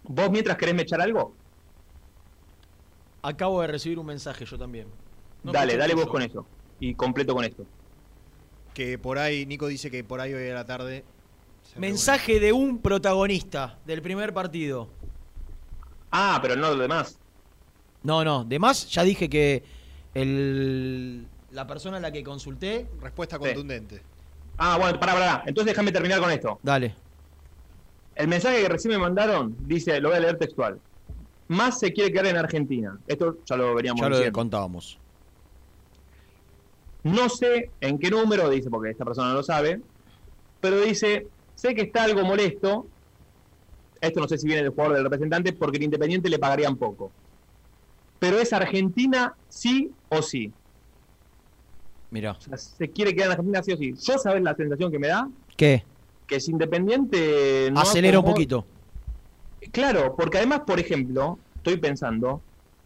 ¿Vos mientras querés me echar algo? Acabo de recibir un mensaje yo también. No dale, dale vos con eso. Y completo con esto. Que por ahí, Nico dice que por ahí hoy a la tarde. Mensaje de un protagonista del primer partido. Ah, pero no lo demás. No, no. De más, ya dije que el, la persona a la que consulté. Respuesta contundente. Ah, bueno, pará, pará. Entonces déjame terminar con esto. Dale. El mensaje que recién me mandaron dice, lo voy a leer textual. Más se quiere quedar en Argentina. Esto ya lo veríamos Ya lo diciendo. contábamos. No sé en qué número, dice, porque esta persona no lo sabe, pero dice, sé que está algo molesto. Esto no sé si viene del jugador del representante, porque el Independiente le pagarían poco. Pero es Argentina sí o sí. Mira. O sea, se quiere quedar en Argentina sí o sí. Yo sabes la sensación que me da, ¿Qué? que es Independiente no Acelera un poquito. Claro, porque además, por ejemplo, estoy pensando,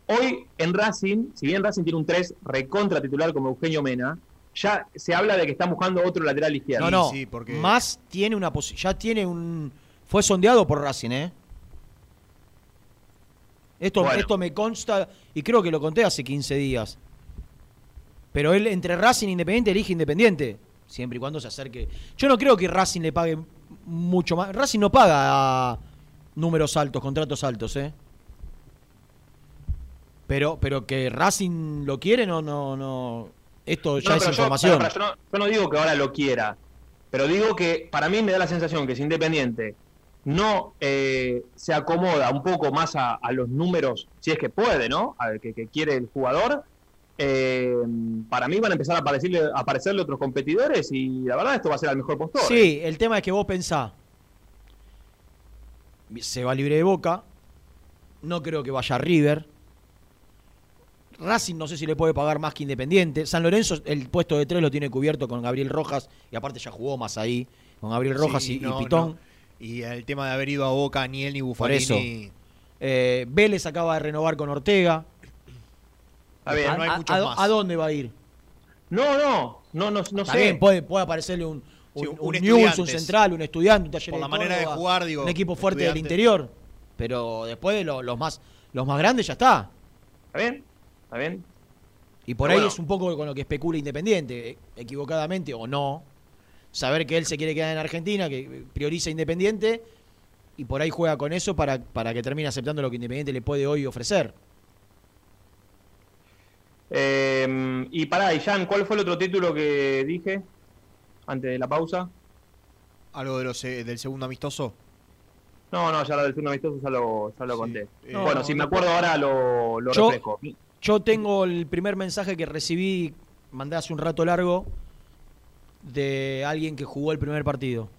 hoy en Racing, si bien Racing tiene un 3 recontra titular como Eugenio Mena, ya se habla de que están buscando otro lateral izquierdo. No, no. Más tiene una posi- ya tiene un. Fue sondeado por Racing, ¿eh? Esto, Bueno. esto me consta y creo que lo conté hace 15 días. Pero él entre Racing e Independiente elige Independiente, siempre y cuando se acerque. Yo no creo que Racing le pague mucho más. Racing no paga a números altos, contratos altos, ¿eh? Pero, pero que Racing lo quiere, no, no, no. Esto ya No, es yo- información. yo, no, yo no digo que ahora lo quiera, pero digo que para mí me da la sensación que si Independiente no eh, se acomoda un poco más a, a los números, si es que puede, ¿no? A- que, que quiere el jugador, eh, para mí van a empezar a aparecerle, a aparecerle otros competidores y la verdad esto va a ser al mejor postor. ¿eh? Sí, el tema es que vos pensás. Se va libre de boca. No creo que vaya a River. Racing no sé si le puede pagar más que Independiente. San Lorenzo, el puesto de tres lo tiene cubierto con Gabriel Rojas. Y aparte ya jugó más ahí. Con Gabriel Rojas Sí, y, y Pitón. no. Y el tema de haber ido a Boca, ni él ni Por Buffarini. eso. Eh, Vélez acaba de renovar con Ortega. A ver, ¿A, no hay a- muchos a- más. a dónde va a ir? No, no, no, no, no sé. bien, puede, puede aparecerle un, un, Sí, un un News, un. Central, un estudiante, un taller Por la manera de jugar, digo, Un equipo fuerte del interior. Pero después de lo- los, más, los más grandes ya está. ¿Está bien? ¿Está bien? Y por Pero ahí bueno. es un poco con lo que especula Independiente, eh, equivocadamente o no. Saber que él se quiere quedar en Argentina, que prioriza Independiente y por ahí juega con eso para, para que termine aceptando lo que Independiente le puede hoy ofrecer. Eh, y pará, y Jan, ¿cuál fue el otro título que dije antes de la pausa? Algo de los, eh, del segundo amistoso. No, no, ya lo del segundo amistoso ya lo, ya lo conté. No, bueno, no, si me no. acuerdo ahora lo, lo Yo- refresco. Yo tengo el primer mensaje que recibí, mandé hace un rato largo, de alguien que jugó el primer partido.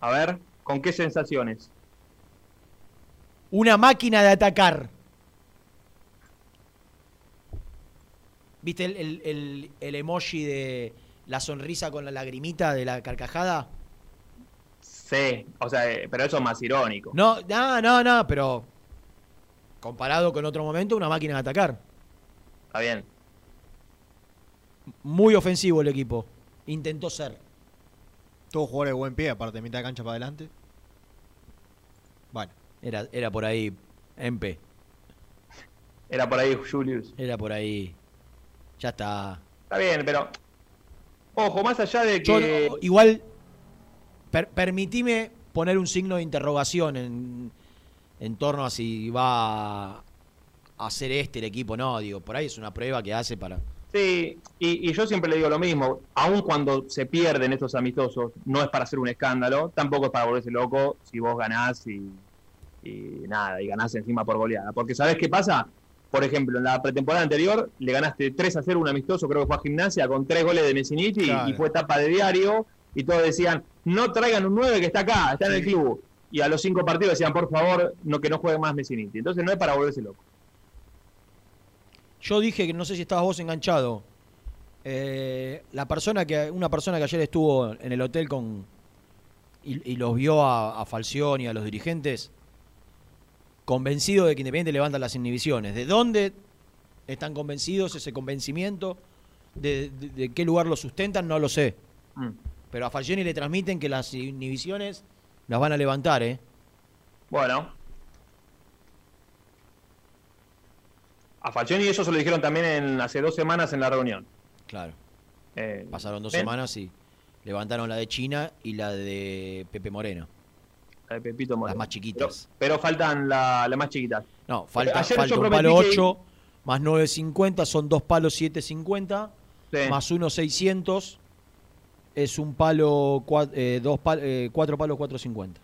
A ver, ¿con qué sensaciones? Una máquina de atacar. ¿Viste el, el- el- el emoji de la sonrisa con la lagrimita de la carcajada? Sí, o sea, eh, pero eso es más irónico. No, no, no, no, pero comparado con otro momento, una máquina de atacar. Está bien. Muy ofensivo el equipo. Intentó ser. Todos jugadores de buen pie, aparte, mitad de cancha para adelante. Bueno. Era, era por ahí, MP. Era por ahí Julius. Era por ahí. Ya está. Está bien, pero. Ojo, más allá de que. igual, per- permitime poner un signo de interrogación en, en torno a si va a ser este el equipo. No, digo, por ahí es una prueba que hace para. Sí, y, y yo siempre le digo lo mismo, aun cuando se pierden estos amistosos, no es para hacer un escándalo, tampoco es para volverse loco si vos ganás y, y nada, y ganás encima por goleada. Porque ¿sabés qué pasa? Por ejemplo, en la pretemporada anterior le ganaste 3 a 0 un amistoso, creo que fue a Gimnasia, con tres goles de Messiniti Claro. y fue tapa de diario y todos decían, no traigan un 9 que está acá, está en el club. Y a los cinco partidos decían, por favor, no que no juegue más Messiniti. Entonces no es para volverse loco. Yo dije que no sé si estabas vos enganchado. Eh, la persona que una persona que ayer estuvo en el hotel con y, y los vio a, a Falcioni y a los dirigentes convencido de que Independiente levanta las inhibiciones. ¿De dónde están convencidos ese convencimiento? ¿De, de- de qué lugar lo sustentan? No lo sé. Mm. Pero a Falcioni le transmiten que las inhibiciones las van a levantar, ¿eh? Bueno. A Falcioni eso se lo dijeron también en, hace dos semanas en la reunión. Claro. Eh, Pasaron dos ¿ven? semanas y levantaron la de China y la de Pepe Moreno. La de Pepito Moreno. Las más chiquitas. Pero, pero faltan las la más chiquitas. No, falta, Ayer falta yo un palo que- 8 más 9.50, son dos palos 7.50, Sí. más uno 600, es un palo, cua- eh, dos pal- eh, cuatro palos 4.50.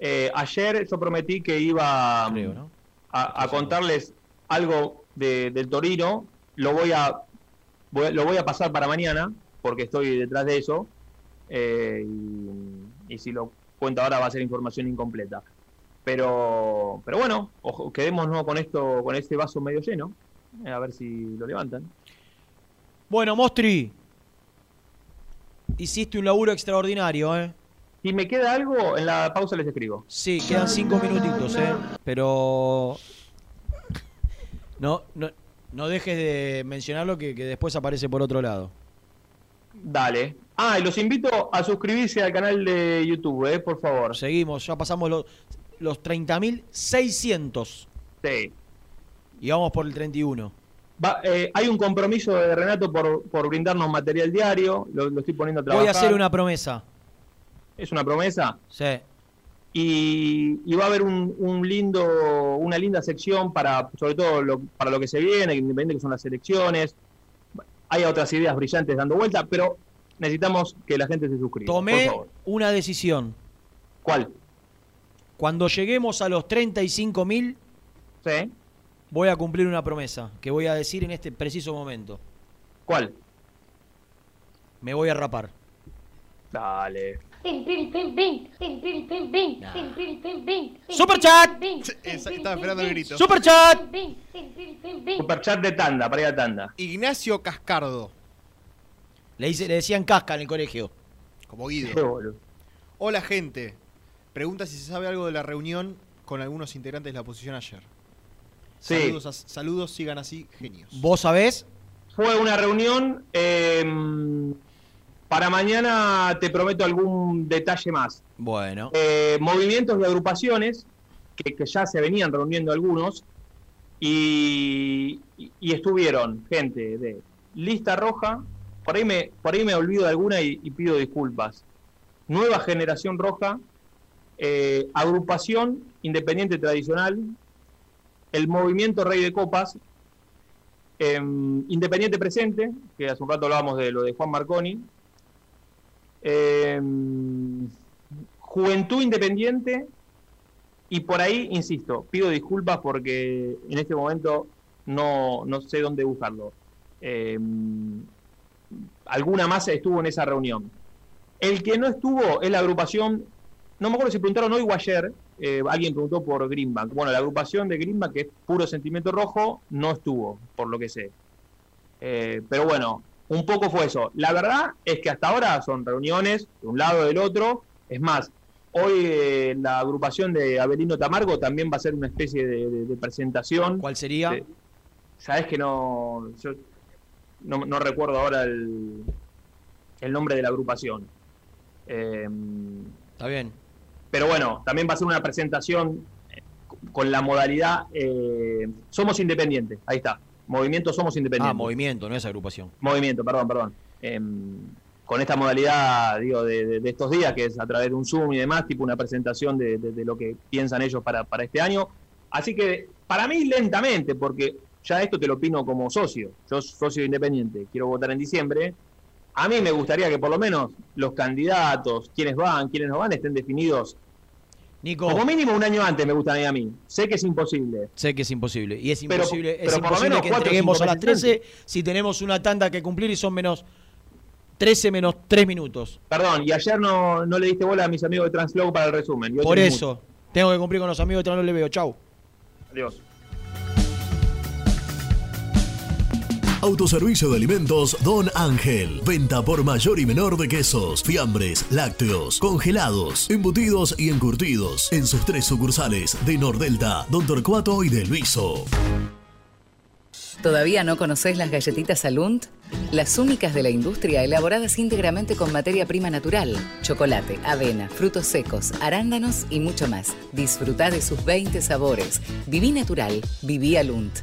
Eh, ayer yo prometí que iba Creo, ¿no? a, a contarles algo de- del Torino. Lo voy a voy- lo voy a pasar para mañana porque estoy detrás de eso. Eh, y, y si lo cuento ahora va a ser información incompleta. Pero, pero bueno, ojo, quedémonos con esto, con este vaso medio lleno. eh, a ver si lo levantan. Bueno, Mostri, hiciste un laburo extraordinario, ¿eh? Si me queda algo, en la pausa les escribo. Sí, quedan cinco minutitos, ¿eh? Pero. No, no, no dejes de mencionarlo que, que después aparece por otro lado. Dale. Ah, y los invito a suscribirse al canal de YouTube, eh, por favor. Seguimos, ya pasamos los, los 30.600. Sí. Y vamos por el 31. Va, eh, hay un compromiso de Renato por, por brindarnos material diario. Lo, lo estoy poniendo a trabajar. Voy a hacer una promesa. ¿Es una promesa? Sí. Y, y va a haber un, un lindo, una linda sección para, sobre todo lo- para lo que se viene, independiente que son las elecciones. Hay otras ideas brillantes dando vuelta, pero necesitamos que la gente se suscriba. por Tomé favor. una decisión. ¿Cuál? Cuando lleguemos a los 35.000, Sí. voy a cumplir una promesa que voy a decir en este preciso momento. ¿Cuál? Me voy a rapar. Dale. Super chat. Estaba esperando el grito. Super chat. Superchat de tanda, para ir a tanda. Ignacio Cascardo. Le, dice, le decían casca en el colegio. Como Guido. Hola, gente. Pregunta si se sabe algo de la reunión con algunos integrantes de la oposición ayer. Sí. Saludos, a- saludos, sigan así, genios. ¿Vos sabés? Fue una reunión. eh, para mañana te prometo algún detalle más. Bueno. Eh, movimientos de agrupaciones, que, que ya se venían reuniendo algunos, y, y- y estuvieron gente de lista roja, por ahí me, por ahí me olvido de alguna y, y pido disculpas. Nueva generación roja, eh, agrupación independiente tradicional, el movimiento Rey de Copas, em, Independiente Presente, que hace un rato hablábamos de lo de Juan Marconi, em, Juventud Independiente, y por ahí, insisto, pido disculpas porque en este momento no, no sé dónde buscarlo. Em, alguna más estuvo en esa reunión. El que no estuvo es la agrupación, no me acuerdo si preguntaron hoy o ayer, eh, alguien preguntó por Greenbank. Bueno, la agrupación de Greenbank, que es puro sentimiento rojo, no estuvo, por lo que sé. Eh, pero bueno, un poco fue eso. La verdad es que hasta ahora son reuniones de un lado o del otro. Es más, hoy eh, la agrupación de Abelino Tamargo también va a ser una especie de, de- de presentación. ¿Cuál sería? Eh, Sabes que no, yo no, no recuerdo ahora el, el nombre de la agrupación. Eh, Está bien. pero bueno, también va a ser una presentación con la modalidad eh, Somos Independientes. Ahí está. Movimiento Somos Independientes. Ah, movimiento, no es agrupación. Movimiento, perdón, perdón. Em, con esta modalidad, digo, de, de- de estos días, que es a través de un Zoom y demás, tipo una presentación de, de- de lo que piensan ellos para, para este año. Así que, para mí, lentamente, porque ya esto te lo opino como socio. Yo socio independiente, quiero votar en diciembre. A mí me gustaría que por lo menos los candidatos, quienes van, quienes no van, estén definidos. Nico. Como mínimo un año antes me gustan a mí. Sé que es imposible. Sé que es imposible. Y es Pero- imposible, es pero por lo imposible menos que cuatro entreguemos a las meses 13 si tenemos una tanda que cumplir y son menos 13 menos 3 minutos. Perdón, y ayer no, no le diste bola a mis amigos de Translow para el resumen. Por eso, tengo que cumplir con los amigos de Trano Le veo. Chau. Adiós. Autoservicio de alimentos Don Ángel. Venta por mayor y menor de quesos, fiambres, lácteos, congelados, embutidos y encurtidos. En sus tres sucursales de Nordelta, Don Torcuato y de Luiso. ¿Todavía no conocés las galletitas Alunt? Las únicas de la industria elaboradas íntegramente con materia prima natural, chocolate, avena, frutos secos, arándanos y mucho más. Disfruta de sus 20 sabores. Viví natural, viví Alunt.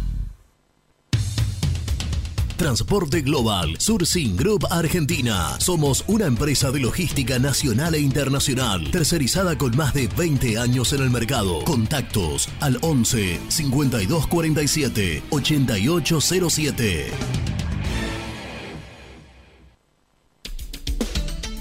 Transporte Global, Surcing Group Argentina. Somos una empresa de logística nacional e internacional, tercerizada con más de 20 años en el mercado. Contactos al 11 5247 8807.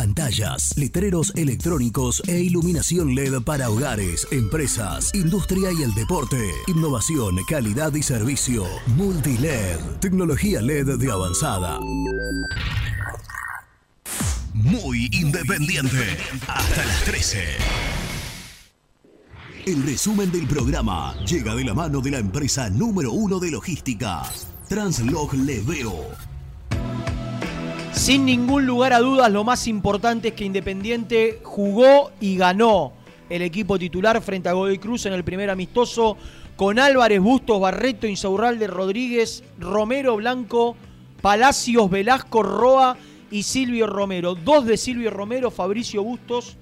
Pantallas, letreros electrónicos e iluminación LED para hogares, empresas, industria y el deporte. Innovación, calidad y servicio. Multiled, tecnología LED de avanzada. Muy independiente. Hasta las 13. El resumen del programa llega de la mano de la empresa número uno de logística, Translog Leveo. Sin ningún lugar a dudas, lo más importante es que Independiente jugó y ganó el equipo titular frente a Godoy Cruz en el primer amistoso con Álvarez, Bustos, Barreto, Insaurralde, Rodríguez, Romero, Blanco, Palacios, Velasco, Roa y Silvio Romero. Dos de Silvio Romero, Fabricio Bustos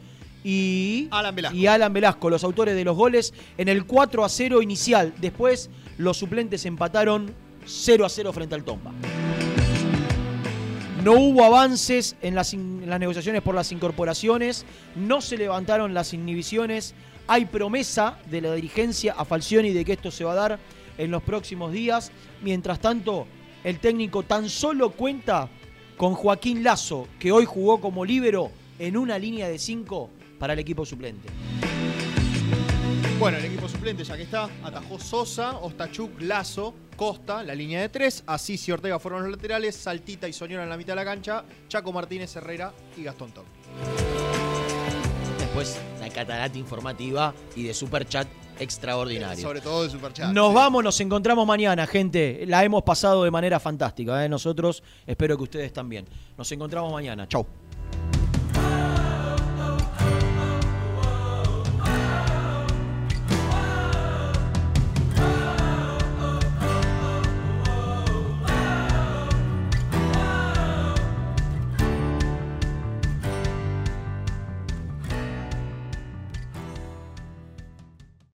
y Alan Velasco. y Alan Velasco, los autores de los goles en el 4 a 0 inicial. Después los suplentes empataron 0 a 0 frente al Tomba. No hubo avances en las, negociaciones por las incorporaciones, no se levantaron las inhibiciones, hay promesa de la dirigencia a Falcioni de que esto se va a dar en los próximos días. Mientras tanto, el técnico tan solo cuenta con Joaquín Lazo, que hoy jugó como líbero en una línea de 5 para el equipo suplente. Bueno, el equipo suplente ya que está, atajó Sosa, Ostachuk, Lazo, Costa, la línea de tres, Asís y Ortega fueron los laterales, Saltita y Soñora en la mitad de la cancha, Chaco Martínez, Herrera y Gastón Top. Después, la catarata informativa y de superchat extraordinario. Sobre todo de Superchat. Nos vamos, nos encontramos mañana, gente. La hemos pasado de manera fantástica. ¿eh? Nosotros, espero que ustedes también. Nos encontramos mañana. Chau.